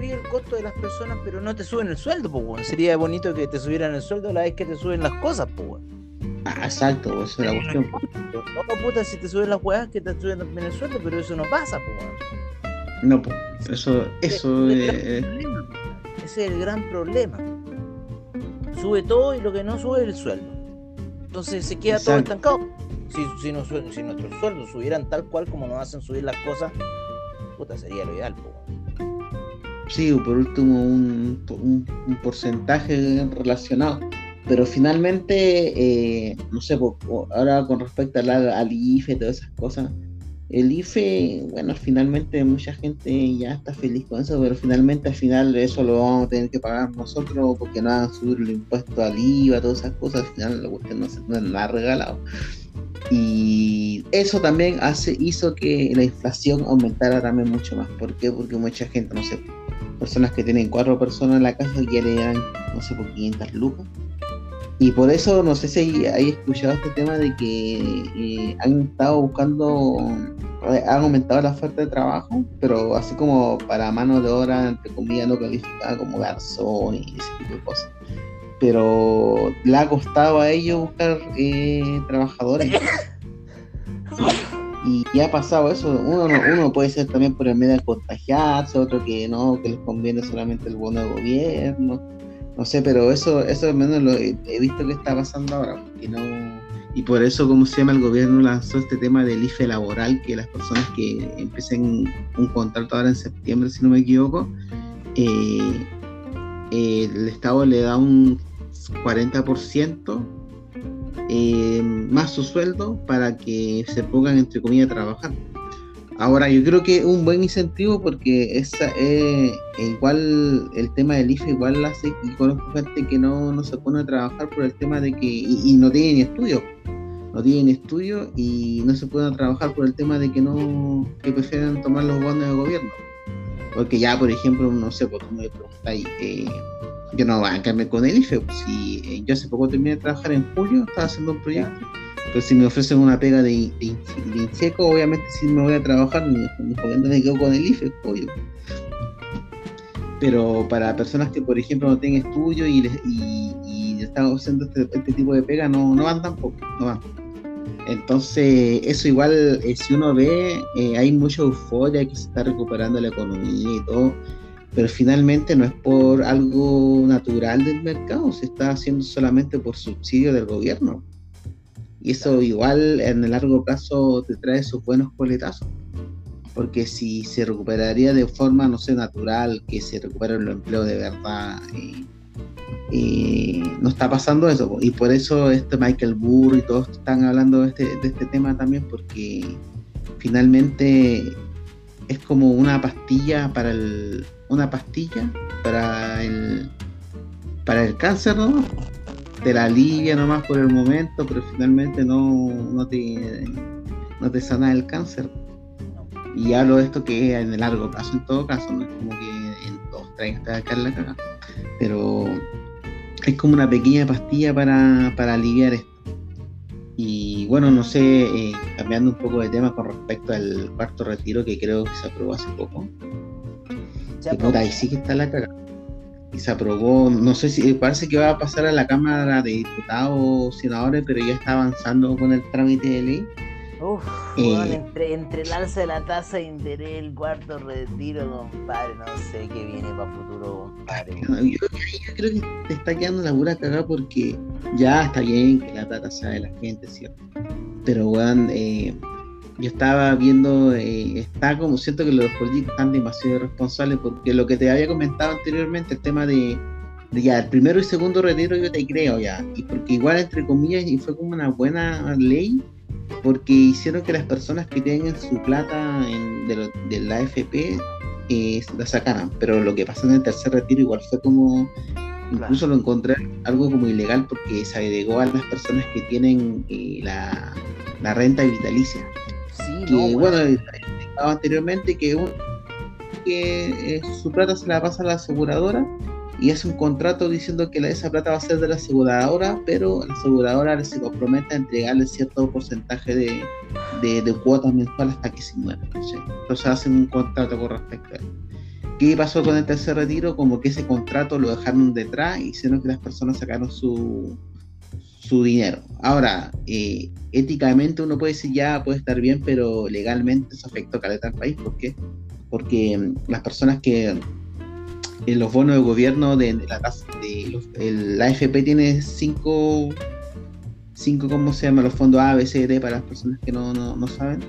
subí el costo de las personas pero no te suben el sueldo pues sería bonito que te subieran el sueldo la vez que te suben las cosas pues Ah, exacto, eso es la cuestión. No, puta, si te suben las weas, que te suben también el sueldo, pero eso no pasa, pues. No, pues, eso, eso es. Ese es el gran problema. Sube todo y lo que no sube es el sueldo. Entonces se queda todo estancado. Si, si, no, si nuestros sueldos subieran tal cual como nos hacen subir las cosas, puta, sería lo ideal, pues. Sí, por último, un, un, un porcentaje relacionado pero finalmente, eh, no sé, ahora con respecto al, al IFE, todas esas cosas, el IFE, bueno, finalmente mucha gente ya está feliz con eso, pero finalmente al final eso lo vamos a tener que pagar nosotros porque no van a subir el impuesto al IVA, todas esas cosas, al final la cuestión no, se, no ha regalado. Y eso también hace, hizo que la inflación aumentara también mucho más. ¿Por qué? Porque mucha gente, no sé, personas que tienen cuatro personas en la casa ya le dan, no sé, por 500 lucas y por eso, no sé si hay escuchado este tema de que eh, han estado buscando, eh, han aumentado la oferta de trabajo, pero así como para mano de obra, entre comillas, no calificada como garzón y ese tipo de cosas. Pero le ha costado a ellos buscar eh, trabajadores. Y ya ha pasado eso. Uno, uno puede ser también por el medio de contagiarse, otro que no, que les conviene solamente el bono de gobierno no sé, pero eso, eso al menos lo he, visto que está pasando ahora. Y, no, y por eso, como se llama, el gobierno lanzó este tema del IFE laboral, que las personas que empiecen un contrato ahora en septiembre, si no me equivoco, eh, el Estado le da un 40% eh, más su sueldo para que se pongan, entre comillas, a trabajar. Ahora, yo creo que un buen incentivo porque esa, eh, igual el tema del IFE igual hace y conozco gente que no, no se pone a trabajar por el tema de que y, no tiene ni estudios. no tienen estudio y no se pueden trabajar por el tema de que no que prefieren tomar los bonos de gobierno. Porque ya, por ejemplo, no sé, tú me preguntáis, eh, yo no voy a quedarme con el IFE, pues, si eh, yo hace poco terminé de trabajar en julio, estaba haciendo un proyecto, pero si me ofrecen una pega de, de, obviamente si me voy a trabajar, mi, mi me quedo con el IFE, obvio. Pero para personas que, por ejemplo, no tienen estudio y, y, y están haciendo este, este, tipo de pega, no, no van tampoco, no van. Entonces, eso igual, eh, si uno ve, eh, hay mucha euforia que se está recuperando la economía y todo, pero finalmente no es por algo natural del mercado, se está haciendo solamente por subsidio del gobierno. Y eso igual en el largo plazo te trae sus buenos coletazos. Porque si se recuperaría de forma, no sé, natural, que se recupera el empleo de verdad, eh, y no está pasando eso. Y por eso este Michael Burr y todos están hablando de este, de este tema también, porque finalmente es como una pastilla para el una pastilla para el para el cáncer no te la alivia nomás por el momento pero finalmente no, no te no te sana el cáncer y hablo de esto que en el largo plazo en todo caso no es como que en dos tres te la cagada pero es como una pequeña pastilla para, aliviar esto. Y bueno, no sé, eh, cambiando un poco de tema con respecto al cuarto retiro que creo que se aprobó hace poco. Y puta, ahí sí que está la cagada. Y se aprobó, no sé si parece que va a pasar a la Cámara de Diputados o senadores, pero ya está avanzando con el trámite de ley. Uf, eh, entre, entre, el alza de la tasa de interés, el cuarto retiro, compadre, no sé qué viene para futuro, compadre. Yo, creo que te está quedando la pura cagada porque ya está bien que la tasa sea de la gente, ¿cierto? Pero, weón, eh, yo estaba viendo, eh, está como siento que los políticos están demasiado responsables porque lo que te había comentado anteriormente, el tema de, de ya el primero y segundo retiro, yo te creo ya, y porque igual, entre comillas, y fue como una buena ley porque hicieron que las personas que tienen su plata en, de, la AFP eh, la sacaran. Pero lo que pasó en el tercer retiro igual fue como, incluso lo encontré algo como ilegal porque se agregó a las personas que tienen eh, la, renta vitalicia. Sí, que bueno, anteriormente que, que eh, su plata se la pasa a la aseguradora y hace un contrato diciendo que esa plata va a ser de la aseguradora, pero la aseguradora se compromete a entregarle cierto porcentaje de, de, cuotas mensuales hasta que se muera. Entonces hacen un contrato con respecto a eso. ¿Qué pasó con el tercer retiro? Como que ese contrato lo dejaron detrás y hicieron que las personas sacaron su, su dinero. Ahora, eh, éticamente uno puede decir ya puede estar bien, pero legalmente eso afectó a caleta al país. ¿Por qué? Porque mm, las personas que en los bonos de gobierno de, la tasa de el, AFP tiene cinco cinco cómo se llama los fondos A, B, C, D para las personas que no, no, saben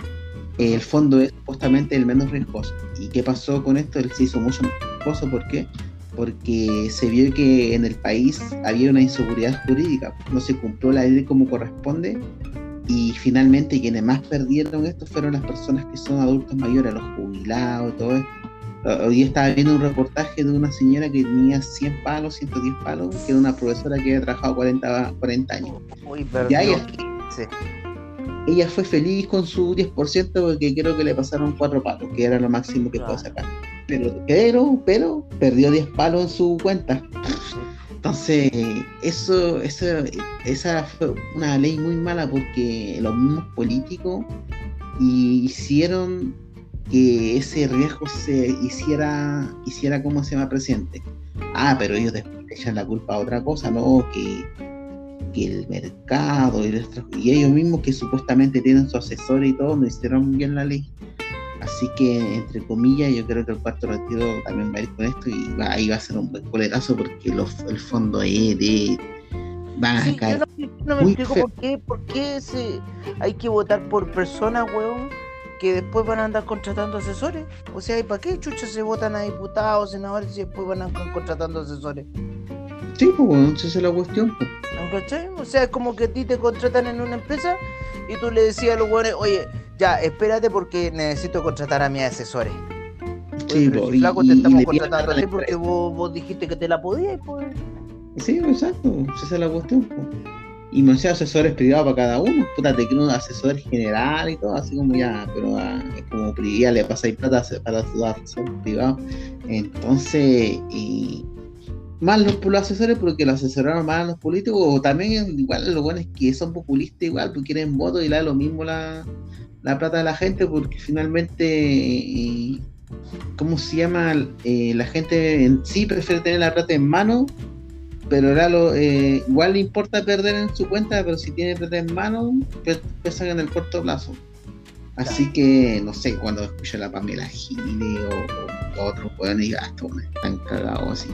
el fondo es supuestamente el menos riesgoso y qué pasó con esto él se hizo mucho más riesgoso ¿por qué? porque se vio que en el país había una inseguridad jurídica no se cumplió la ley como corresponde y finalmente quienes más perdieron esto fueron las personas que son adultos mayores los jubilados todo esto Hoy estaba viendo un reportaje de una señora que tenía 100 palos, 110 palos, que era una profesora que había trabajado 40, 40 años. Muy ella, ella fue feliz con su 10% porque creo que le pasaron 4 palos, que era lo máximo que puede sacar. Pero, pero, pero, perdió 10 palos en su cuenta. Entonces, eso, eso, esa fue una ley muy mala porque los mismos políticos hicieron que ese riesgo se hiciera, hiciera como se llama presente. Ah, pero ellos después echan la culpa a otra cosa, ¿no? Que, que el mercado y, y, ellos mismos que supuestamente tienen su asesor y todo, no hicieron bien la ley. Así que, entre comillas, yo creo que el cuarto retiro también va a ir con esto y ahí va a ser un buen coletazo porque el fondo es de... Van a caer. Yo no, me explico por qué, por qué se, hay que votar por personas, weón que después van a andar contratando asesores. O sea, ¿y para qué chucha se votan a diputados, senadores y después van a andar contratando asesores? Sí, pues bueno, esa es la cuestión. Pues. O sea, es como que a ti te contratan en una empresa y tú le decías a los buenos, oye, ya, espérate porque necesito contratar a mis asesores. Sí, pues, flaco, te estamos contratando a ti porque vos, vos, dijiste que te la podías, pues. Sí, exacto, esa es la cuestión. Pues. y me hacía asesores privados para cada uno. Puta, te quiero un asesor general y todo, así como ya, pero ah, es como ya le pasáis plata para los asesores privados. Entonces, y mal los, los asesores porque los asesoraron mal a los políticos, o también igual lo bueno es que son populistas igual, porque quieren votos y le da lo mismo la, la plata de la gente, porque finalmente, eh, ¿cómo se llama? Eh, la gente en sí prefiere tener la plata en mano pero lo, eh, igual le importa perder en su cuenta, pero si tiene plata en mano, pesan en el corto plazo. Así que, no sé, cuando escucho la Pamela Gine o, otros pueden ir, ah, me están cagados así.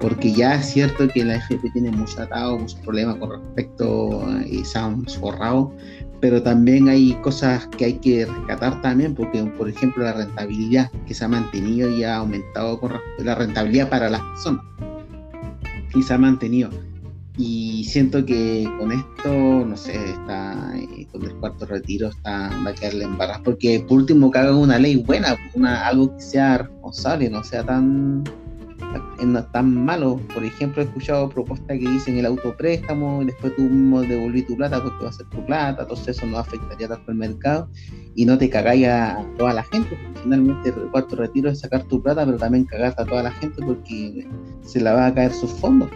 Porque ya es cierto que la FP tiene mucho atado, muchos problemas con respecto eh, y se han forrado, pero también hay cosas que hay que rescatar también, porque por ejemplo la rentabilidad que se ha mantenido y ha aumentado con la rentabilidad para las personas y se ha mantenido. Y siento que con esto, no sé, está eh, con el cuarto retiro está, va a quedarle embarrado. Porque por último que haga una ley buena, una, algo que sea responsable, no sea tan, tan malo. Por ejemplo, he escuchado propuestas que dicen el autopréstamo, después tú mismo devolví tu plata porque va a ser tu plata, entonces eso no afectaría tanto el mercado y no te cagáis a toda la gente, finalmente el cuarto retiro es sacar tu plata, pero también cagarte a toda la gente porque se la va a caer sus fondos.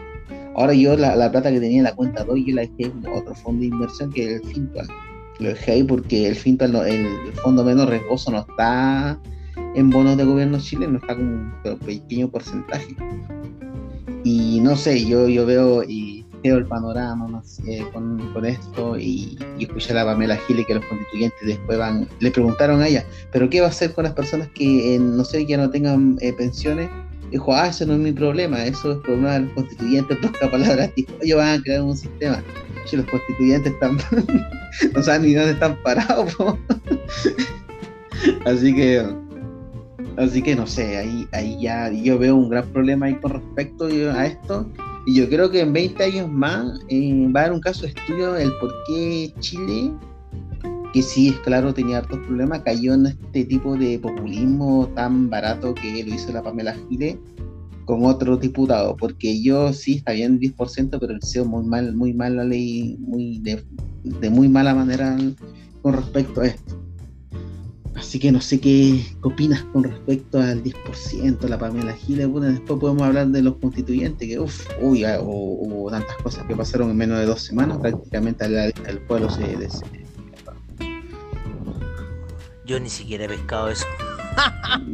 Ahora yo la, plata que tenía en la cuenta 2 yo la dejé en otro fondo de inversión que es el Fintual. Lo dejé ahí porque el Fintual, el, fondo menos riesgoso no está en bonos de gobierno chileno, está con un pequeño porcentaje. Y no sé, yo, yo veo y veo el panorama no sé, con, esto y, y, escuché a la Pamela Gile que los constituyentes después van, le preguntaron a ella, pero ¿qué va a hacer con las personas que, no sé, ya no tengan eh, pensiones? dijo, ah, eso no es mi problema, eso es problema de los constituyentes, pocas palabras, ellos van a crear un sistema. Si los constituyentes están, no saben ni dónde están parados, así que, así que no sé, ahí, ahí ya yo veo un gran problema ahí con respecto a esto. Y yo creo que en 20 años más eh, va a haber un caso de estudio del por qué Chile que sí, es claro, tenía hartos problemas, cayó en este tipo de populismo tan barato que lo hizo la Pamela Gile con otro diputado, porque yo sí está bien 10%, pero CEO muy mal, muy mal la ley, muy de, muy mala manera con respecto a esto. Así que no sé qué, opinas con respecto al 10%, la Pamela Gile. Bueno, después podemos hablar de los constituyentes, que uff, uy, ah, hubo, tantas cosas que pasaron en menos de dos semanas, prácticamente el, pueblo se, se yo ni siquiera he pescado eso.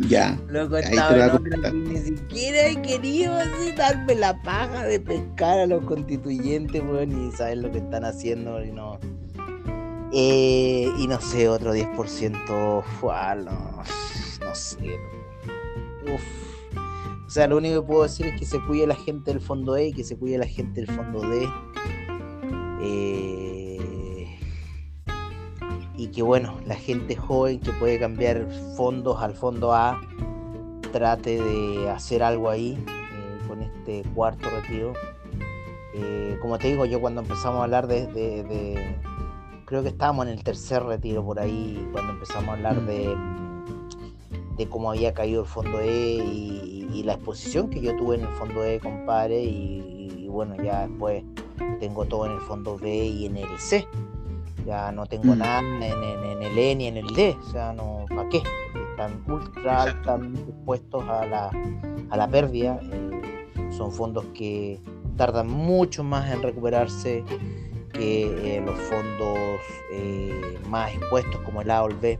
ya. Luego estaba ni siquiera he querido así darme la paja de pescar a los constituyentes, weón, y saber lo que están haciendo y no. Eh, y no sé, otro 10%, no, sé. Uf. O sea, lo único que puedo decir es que se cuide la gente del fondo E y que se cuide la gente del fondo D. Eh, y que bueno, la gente joven que puede cambiar fondos al fondo A trate de hacer algo ahí eh, con este cuarto retiro. Como te digo, yo cuando empezamos a hablar de, creo que estábamos en el tercer retiro por ahí, cuando empezamos a hablar de, de cómo había caído el fondo E y, la exposición que yo tuve en el fondo E, compadre, y, y bueno, ya después tengo todo en el fondo B y en el C ya no tengo mm. nada en, el E ni en el D, o sea, no, ¿para qué? están ultra altamente expuestos a la, a la pérdida. Eh, son fondos que tardan mucho más en recuperarse que eh, los fondos eh, más expuestos como el A o el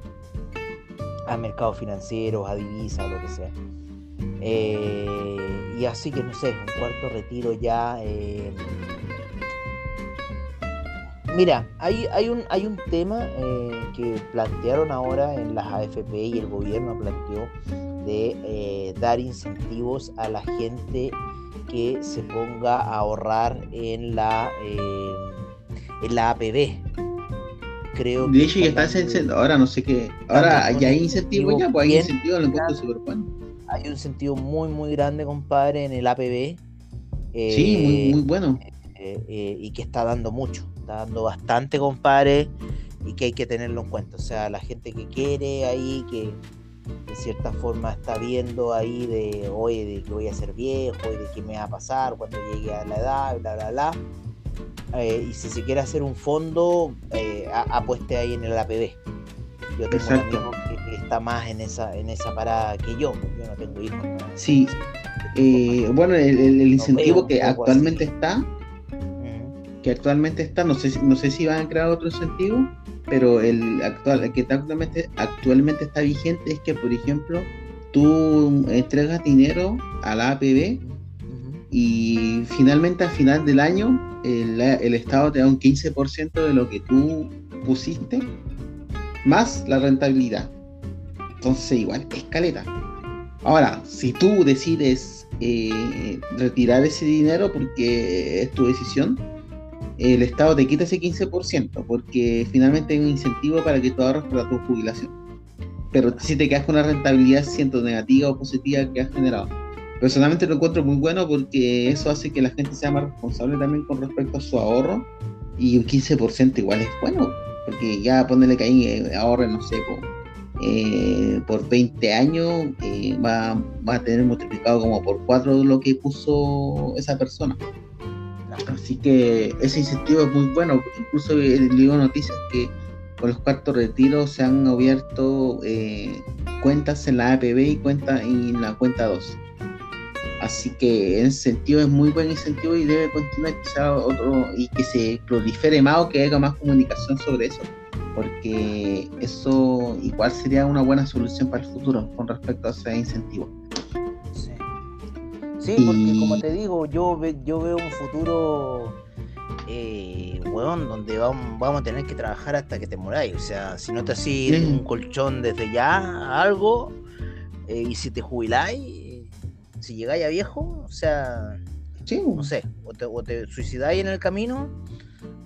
a mercados financieros, a divisas, lo que sea. y así que no sé, un cuarto retiro ya Mira, hay, hay, un, hay un tema eh, que plantearon ahora en las AFP y el gobierno planteó de eh, dar incentivos a la gente que se ponga a ahorrar en la, eh, en la APB. Creo de hecho, ya está ahora no sé qué. Ahora ya hay incentivos, ya, pues hay incentivos, lo encuentro súper bueno. Hay un incentivo muy, muy grande, compadre, en el APB. sí, muy, muy bueno. y que está dando mucho dando bastante, compadre, y que hay que tenerlo en cuenta. O sea, la gente que quiere ahí, que de cierta forma está viendo ahí de, oye, de que voy a ser viejo, y de qué me va a pasar cuando llegue a la edad, bla, bla, bla. Eh, y si se quiere hacer un fondo, eh, apueste ahí en el APB. Yo tengo un amigo que, está más en esa, en esa parada que yo, yo no tengo hijos. Sí, eh, bueno, el, incentivo que actualmente está, que actualmente está, no sé, no sé si van a crear otro incentivo, pero el actual, el que actualmente, actualmente está vigente es que, por ejemplo, tú entregas dinero a la APB y finalmente al final del año el, Estado te da un 15% de lo que tú pusiste más la rentabilidad. Entonces igual escaleta. Ahora, si tú decides eh, retirar ese dinero porque es tu decisión, el Estado te quita ese 15% porque finalmente hay un incentivo para que tú ahorres para tu jubilación. Pero si te quedas con una rentabilidad siendo negativa o positiva que has generado. Personalmente lo encuentro muy bueno porque eso hace que la gente sea más responsable también con respecto a su ahorro y un 15% igual es bueno porque ya ponerle que ahí eh, ahorre, no sé, eh, por 20 años eh, va, va, a tener multiplicado como por 4 lo que puso esa persona. Así que ese incentivo es muy bueno. Incluso digo noticias que con los cuartos retiros se han abierto cuentas en la APB y cuenta en la cuenta 2. Así que en ese sentido es muy buen incentivo y debe continuar quizá otro y que se prolifere más o que haya más comunicación sobre eso, porque eso igual sería una buena solución para el futuro con respecto a ese incentivo. Sí, porque como te digo, yo, yo veo un futuro, eh, donde vamos, vamos a tener que trabajar hasta que te moráis. O sea, si no te haces un colchón desde ya, algo, eh, y si te jubiláis, si llegáis a viejo, o sea, no sé, o te, o te, suicidáis en el camino,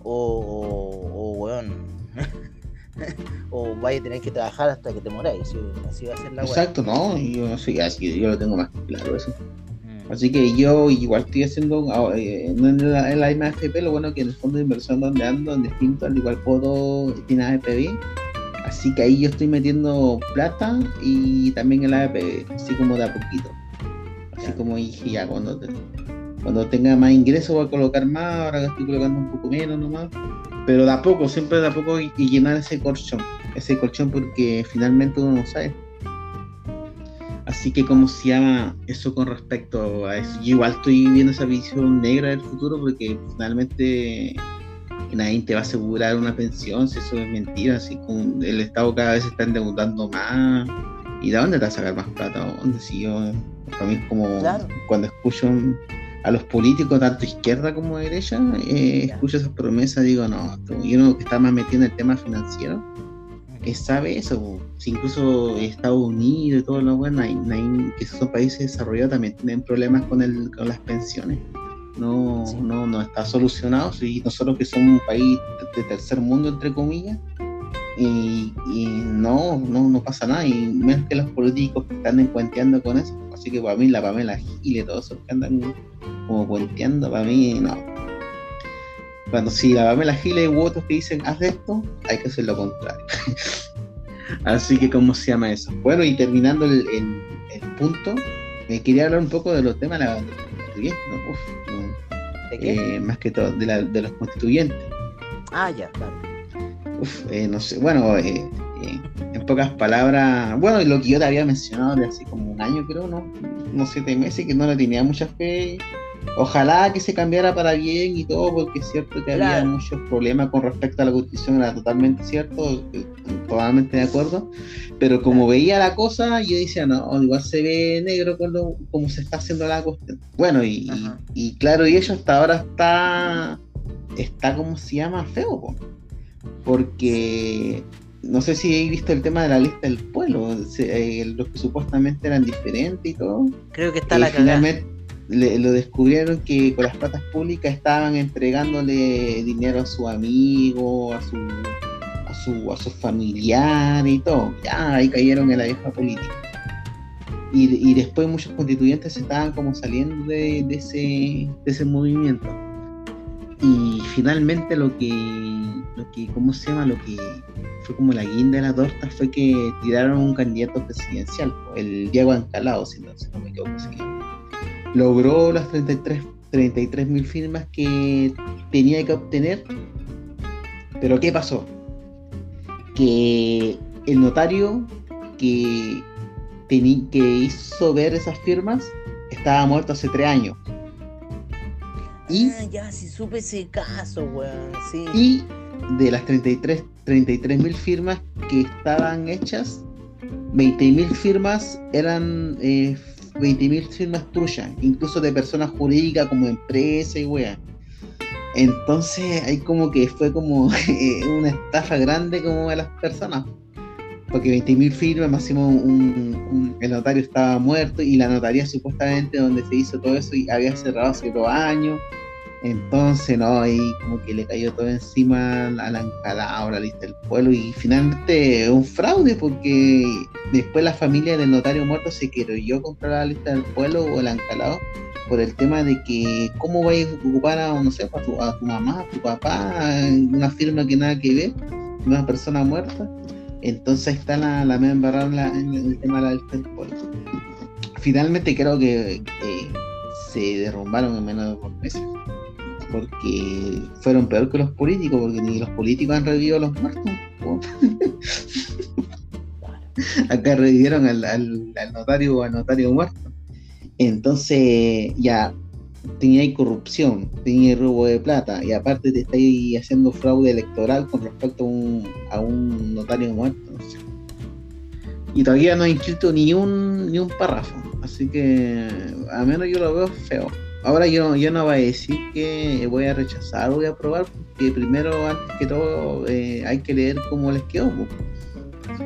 o, o, weón, o vais a tener que trabajar hasta que te moráis, así va a ser la Exacto, no, yo, sí, así, yo lo tengo más claro eso. Mm. Así que yo igual estoy haciendo, ah, eh, no en la, en la misma FP, lo bueno que en el fondo de inversión donde ando, en distinto, al igual puedo, tiene AFP, así que ahí yo estoy metiendo plata y también el AFP, así como de a poquito. Así como dije, ya cuando, cuando tenga más ingresos voy a colocar más, ahora estoy colocando un poco menos nomás. Pero de a poco, siempre de a poco y, llenar ese colchón. Ese colchón porque finalmente uno no sabe. Así que, ¿cómo se llama eso con respecto a eso? Yo igual estoy viendo esa visión negra del futuro porque finalmente nadie te va a asegurar una pensión si eso es mentira. Así como el Estado cada vez está endeudando más. ¿Y de dónde te va a sacar más plata? ¿Dónde si yo a mí como cuando escucho a los políticos, tanto izquierda como derecha, eh, escucho esas promesas, digo, no, y uno que está más metido en el tema financiero, eh, sabe eso, si incluso Estados Unidos y todo lo bueno, que son países desarrollados también tienen problemas con, el, con las pensiones. No, no, no está solucionado. Y nosotros que somos un país de tercer mundo, entre comillas, y, no, no, no pasa nada, y menos que los políticos que están encuenteando con eso. Así que para mí la Pamela Gil y todos esos que andan como puenteando, para mí no. Cuando si la Pamela Gil y otros que dicen haz esto, hay que hacer lo contrario. Así que, ¿cómo se llama eso? Bueno, y terminando el, punto, me quería hablar un poco de los temas de la constituyente, ¿De qué? Eh, más que todo, de, la, de los constituyentes. Ah, ya, claro eh, no sé, bueno, eh, eh, en pocas palabras, bueno, lo que yo te había mencionado de hace como un año, creo, ¿no? No siete meses, que no le tenía mucha fe. Ojalá que se cambiara para bien y todo, porque es cierto que había muchos problemas con respecto a la constitución, era totalmente cierto, totalmente de acuerdo. Pero como veía la cosa, yo decía, no, igual se ve negro con lo, como se está haciendo la cuestión. Bueno, y, y, claro, y eso hasta ahora está, está como se llama, feo, pues porque no sé si habéis visto el tema de la lista del pueblo, eh, los que supuestamente eran diferentes y todo. Creo que está la finalmente lo descubrieron que con las patas públicas estaban entregándole dinero a su amigo, a su a su a sus familiares y todo. Ya ahí cayeron en la vieja política. Y, y después muchos constituyentes estaban como saliendo de, de, ese, de ese movimiento. Y finalmente lo que lo que, ¿cómo se llama? Lo que fue como la guinda de la torta fue que tiraron un candidato presidencial, el Diego Ancalao, si no, me equivoco, Logró las 33, 33.000 firmas que tenía que obtener. Pero ¿qué pasó? Que el notario que, que hizo ver esas firmas estaba muerto hace tres años. Y, ah, ya, si supe ese caso, weón, sí. Y de las 33 mil firmas que estaban hechas, 20.000 firmas eran eh, 20.000 firmas tuyas, incluso de personas jurídicas como empresa y weá. Entonces ahí como que fue como eh, una estafa grande como a las personas. Porque 20.000 firmas, máximo un, el notario estaba muerto y la notaría supuestamente donde se hizo todo eso y había cerrado hace dos años. Entonces, no, ahí como que le cayó todo encima a la la lista del pueblo, y finalmente un fraude, porque después la familia del notario muerto se yo comprar la lista del pueblo o el encalado por el tema de que cómo vais a ocupar a, no sé, a tu, mamá, a tu papá, una firma que nada que ver, una persona muerta. Entonces está la, la embarrada en, el tema de la lista del pueblo. Finalmente creo que eh, se derrumbaron en menos de dos meses porque fueron peor que los políticos, porque ni los políticos han revivido a los muertos. Acá revivieron al, al, notario al notario muerto. Entonces ya tenía corrupción, tenía robo de plata y aparte te estáis haciendo fraude electoral con respecto a un, a un notario muerto. Y todavía no he inscrito ni un, ni un párrafo, así que a menos yo lo veo feo. Ahora yo, yo no voy a decir que voy a rechazar o voy a aprobar, porque primero, antes que todo, eh, hay que leer cómo les quedó.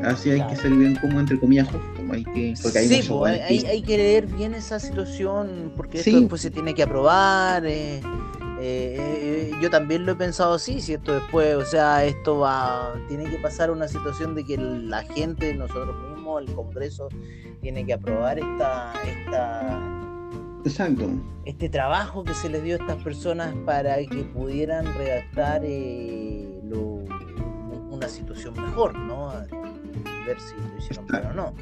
Así hay que ser bien como entre comillas justo. Hay que, porque hay, sí, hay, hay, que leer bien esa situación, porque esto después se tiene que aprobar. Eh, eh, yo también lo he pensado así, si esto después, o sea, esto va, tiene que pasar una situación de que la gente, nosotros mismos, el Congreso, tiene que aprobar esta, esta Exacto. Este trabajo que se les dio a estas personas para que pudieran redactar eh, una situación mejor, ¿no? Ver si lo hicieron bien o no.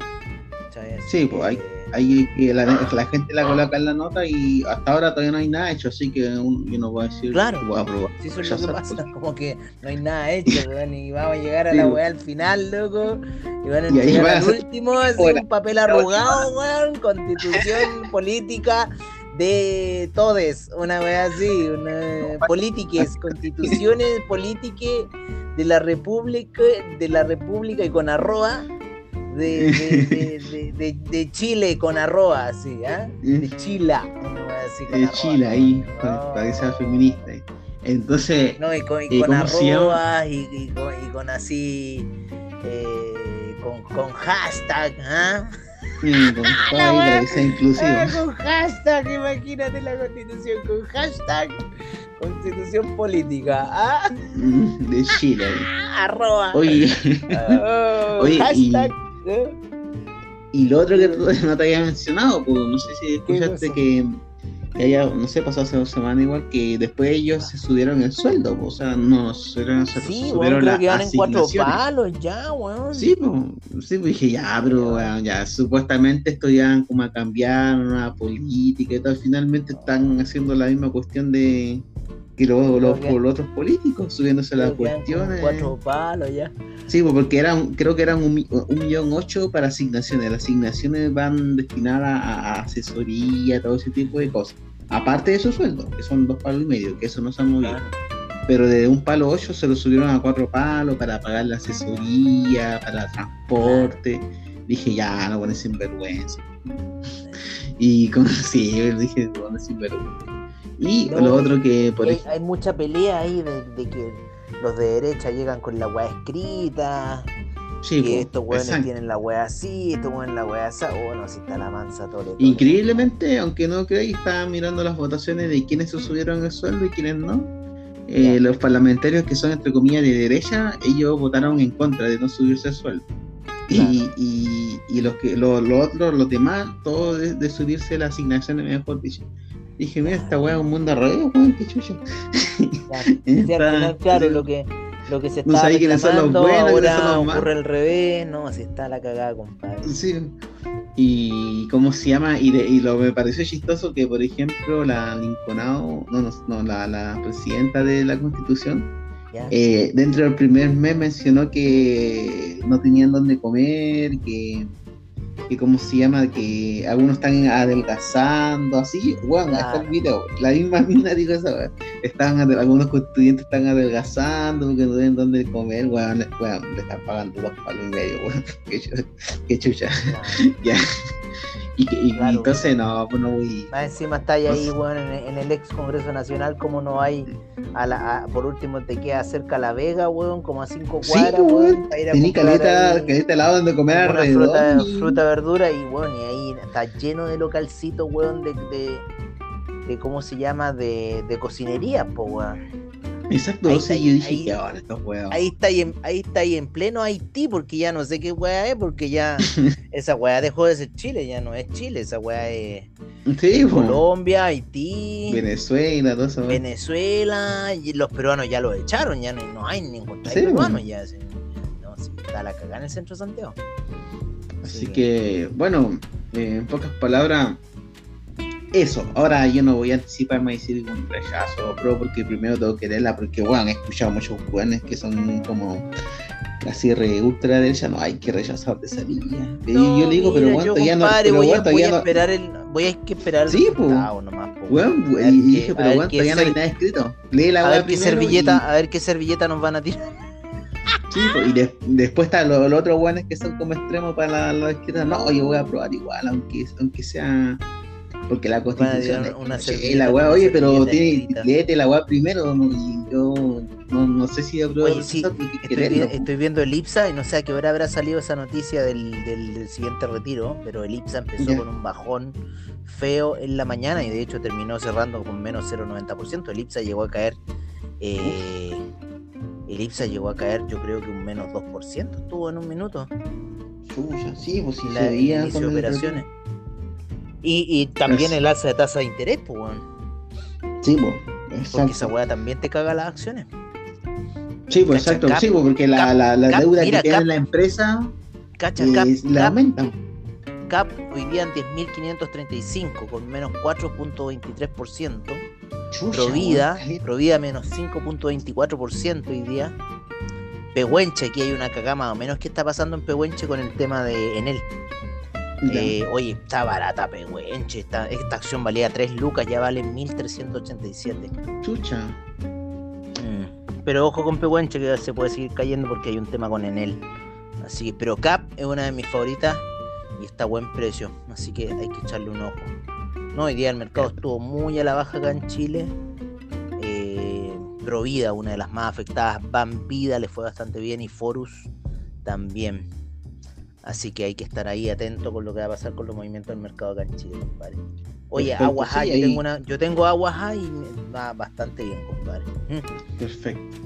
Sí, pues hay, hay que la, la, gente la coloca en la nota y hasta ahora todavía no hay nada hecho, así que yo no a decir claro, voy a probar. Si eso es lo que pasa, pues. como que no hay nada hecho, y vamos a llegar a la weá al final, loco, y van a llegar al último, así, un papel arrugado, weón, constitución política de todes, una weá así, una políticas, constituciones políticas de la República, de la República y con arroba de, de, de, Chile con arroba, así, ¿ah? De Chila. de Chile, ahí, para que sea feminista. Entonces. No, y con, y con arroba y, y, con, y, con, así. Eh, con, con hashtag, ¿ah? Sí, con para que sea inclusivo. Ah, con hashtag, imagínate la constitución, con hashtag constitución política. ¿ah? De Chile. Arroba. Oye, oh, Oye hashtag. Y lo otro que no te había mencionado, pues no sé si escuchaste que, que haya, no sé, pasó hace dos semanas igual, que después ellos se subieron el sueldo, pues, o sea, no, subieron, se sí, subieron bueno, que en cuatro palos ya, weón. Sí, pues, sí, pues dije, ya, pero bueno, ya, supuestamente esto ya como a cambiar una política y tal, finalmente están haciendo la misma cuestión de que los, los, otros políticos subiéndose las cuestiones. Cuatro palos ya. Sí, pues, porque eran, creo que eran un, millón ocho para asignaciones. Las asignaciones van destinadas a, asesoría, todo ese tipo de cosas. Aparte de su sueldo, que son dos palos y medio, que eso no se ha movido. Pero de un palo ocho se lo subieron a cuatro palos para pagar la asesoría, para transporte. Dije, ya, no pones sinvergüenza. Y como sí, dije, no pones sinvergüenza. Y lo otro que por hay, hay, mucha pelea ahí de, que los de derecha llegan con la weá escrita. Sí, que estos weones tienen la weá así, estos weones la weá así. Bueno, así está la mansa todo. Increíblemente, aunque no creáis, estaba mirando las votaciones de quiénes se subieron el sueldo y quiénes no. Eh, los parlamentarios que son entre comillas de derecha, ellos votaron en contra de no subirse el sueldo. Y, y, y, los que los, otros, los demás, todos de, subirse la asignación de mejor dicho. Dije, mira, esta weá es un mundo arreglo, weón, qué chucha. Claro, claro, lo que, lo que se está no reclamando, ahora ocurre al revés, no, así está la cagada, compadre. Sí. Y cómo se llama, y, y lo me pareció chistoso que, por ejemplo, la Lincolnao, no, no, no la, la presidenta de la constitución, eh, dentro del primer mes mencionó que no tenían dónde comer, que que como se llama, que algunos están adelgazando, así, bueno, está el video, la misma mina dijo eso, están algunos estudiantes están adelgazando porque no tienen dónde comer, bueno, le están pagando dos palos y medio, bueno, qué, chucha, ya. Y, entonces no, pues no voy. Más encima está ahí, bueno, en, el ex Congreso Nacional, como no hay, a la, por último te queda cerca La Vega, weón, como a cinco cuadras, sí, weón. Tení caleta, caleta lado donde comer alrededor. Fruta, fruta, verdura y bueno, y ahí está lleno de localcitos, weón, de, de, de, ¿cómo se llama? De, de cocinería, po, weón. Exacto, ahí, yo dije, ahí, ahora estos Ahí está ahí, en, ahí está ahí en pleno Haití, porque ya no sé qué weá es, porque ya esa weá dejó de ser Chile, ya no es Chile, esa weá es Colombia, Haití, Venezuela, todo eso. Venezuela, y los peruanos ya lo echaron, ya no, no hay ningún peruano ya. No, sí, está la cagada en el centro de Santiago. Así, que, bueno, eh, en pocas palabras, eso, ahora yo no voy a anticiparme a decir un rechazo pro porque primero tengo que leerla porque bueno, he escuchado muchos jóvenes que son como así re ultra derecha, no hay que rechazar de esa línea. yo le digo, pero bueno, ya no pero voy, a, voy a esperar el voy a que esperar sí, pues. nomás, bueno, y, dije, pero bueno, todavía no hay nada escrito. Lee la a ver qué servilleta, a ver qué servilleta nos van a tirar. Sí, y después están los, otros buenos que son como extremos para la, la, izquierda. No, yo voy a probar igual, aunque, aunque sea porque la constitución es la weá, oye, pero tiene, léete la weá primero, y yo no, no, sé si apruebo oye, sí, estoy, estoy, viendo el IPSA y no sé a qué hora habrá salido esa noticia del, del, siguiente retiro, pero el IPSA empezó con un bajón feo en la mañana y de hecho terminó cerrando con menos 0,90%. El IPSA llegó a caer, eh, el IPSA llegó a caer yo creo que un menos 2% estuvo en un minuto. sí, pues si la, se veía operaciones. Y, y también el alza de tasa de interés, pues, weón. Sí, pues. Porque esa weá también te caga las acciones. Sí, pues exacto, sí, porque la, la, la deuda que tiene la empresa cacha, la aumenta. CAP hoy día en 10.535 con menos 4.23%. Provida, Provida menos 5.24% hoy día. Pehuenche, aquí hay una cagada más o menos. ¿Qué está pasando en Pehuenche con el tema de Enel? Eh, oye, está barata, pehuenche. Esta, esta acción valía 3 lucas, ya vale 1387. Chucha. Mm, pero ojo con Pehuenche que se puede seguir cayendo porque hay un tema con Enel. Así que, pero Cap es una de mis favoritas y está a buen precio. Así que hay que echarle un ojo. No, hoy día el mercado estuvo muy a la baja acá en Chile. Eh, Provida, una de las más afectadas. Vida le fue bastante bien y Forus también. Así que hay que estar ahí atento con lo que va a pasar con los movimientos del mercado acá en Chile, compadre. Oye, agua high, yo, tengo una, yo tengo agua high y va bastante bien, compadre. Perfecto.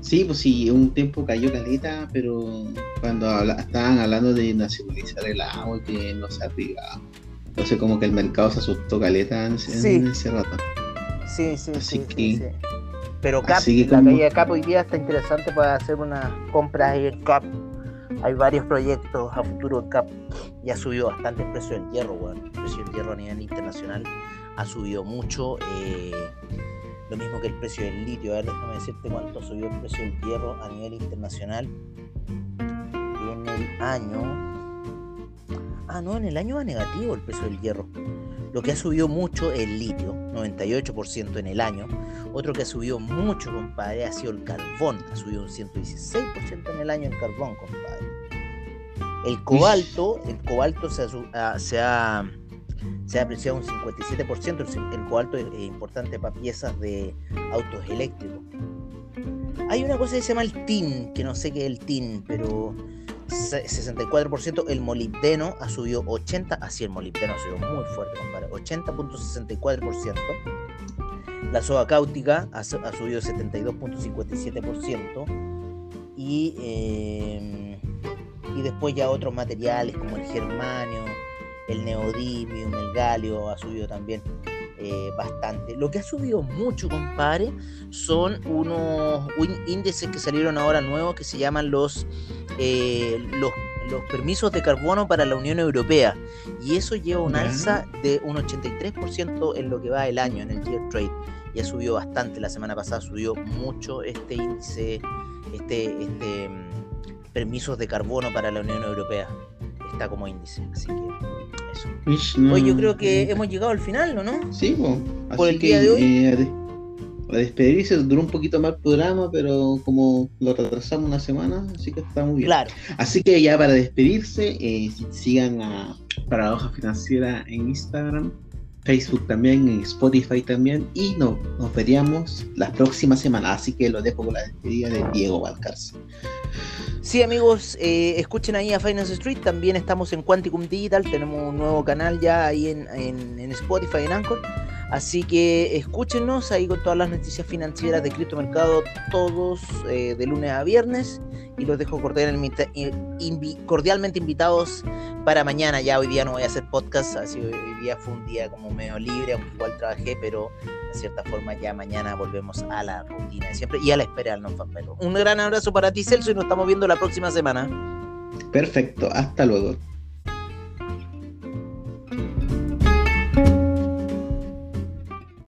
Sí, pues sí, un tiempo cayó caleta, pero cuando estaban hablando de nacionalizar el agua, que no se ha privado. Entonces como que el mercado se asustó caleta en, ese rato. Sí, sí, sí, sí, Pero Cap, la caída de Cap hoy día está interesante para hacer una compra ahí en Cap hay varios proyectos a futuro en CAP y ha subido bastante el precio del hierro, bueno. El precio del hierro a nivel internacional ha subido mucho. Eh, lo mismo que el precio del litio. A ver, déjame decirte cuánto subió el precio del hierro a nivel internacional en el año. Ah, no, en el año va negativo el precio del hierro. Lo que ha subido mucho es el litio, 98% en el año. Otro que ha subido mucho, compadre, ha sido el carbón. Ha subido un 116% en el año el carbón, compadre. El cobalto, el cobalto se ha, se ha, apreciado un 57%. El, cobalto es, importante para piezas de autos eléctricos. Hay una cosa que se llama el TIN, que no sé qué es el TIN, pero 64%, el molibdeno ha subido 80, así el molibdeno ha subido muy fuerte, compadre, 80.64%. La soda cáutica ha, subido 72.57%. Y, eh, y después ya otros materiales como el germanio, el neodymium, el galio ha subido también eh, bastante. Lo que ha subido mucho, compadre, son unos índices que salieron ahora nuevos que se llaman los, eh, los, los permisos de carbono para la Unión Europea y eso lleva un alza de un 83% en lo que va el año en el Year Trade. Ya subió bastante, la semana pasada subió mucho este índice, este, este mm, permisos de carbono para la Unión Europea. Está como índice, así que eso. Hoy yo creo que hemos llegado al final, ¿no? Sí, por el día de hoy. Eh, a despedirse, duró un poquito más el programa, pero como lo retrasamos una semana, así que está muy bien. Claro. Así que ya para despedirse, eh, sigan a para la hoja financiera en Instagram, Facebook también, en Spotify también, y no, nos veríamos la próxima semana. Así que lo dejo con la despedida de Diego Valcarce. Sí, amigos, eh, escuchen ahí a Finance Street. También estamos en Quanticum Digital. Tenemos un nuevo canal ya ahí en, en, en Spotify, en Anchor. Así que escúchenos ahí con todas las noticias financieras de criptomercado todos eh, de lunes a viernes y los dejo cordialmente invitados para mañana. Ya hoy día no voy a hacer podcast, así hoy día fue un día como medio libre, aunque igual trabajé, pero de cierta forma ya mañana volvemos a la rutina de siempre y a la espera del non Un gran abrazo para ti, Celso, y nos estamos viendo la próxima semana. Perfecto, hasta luego.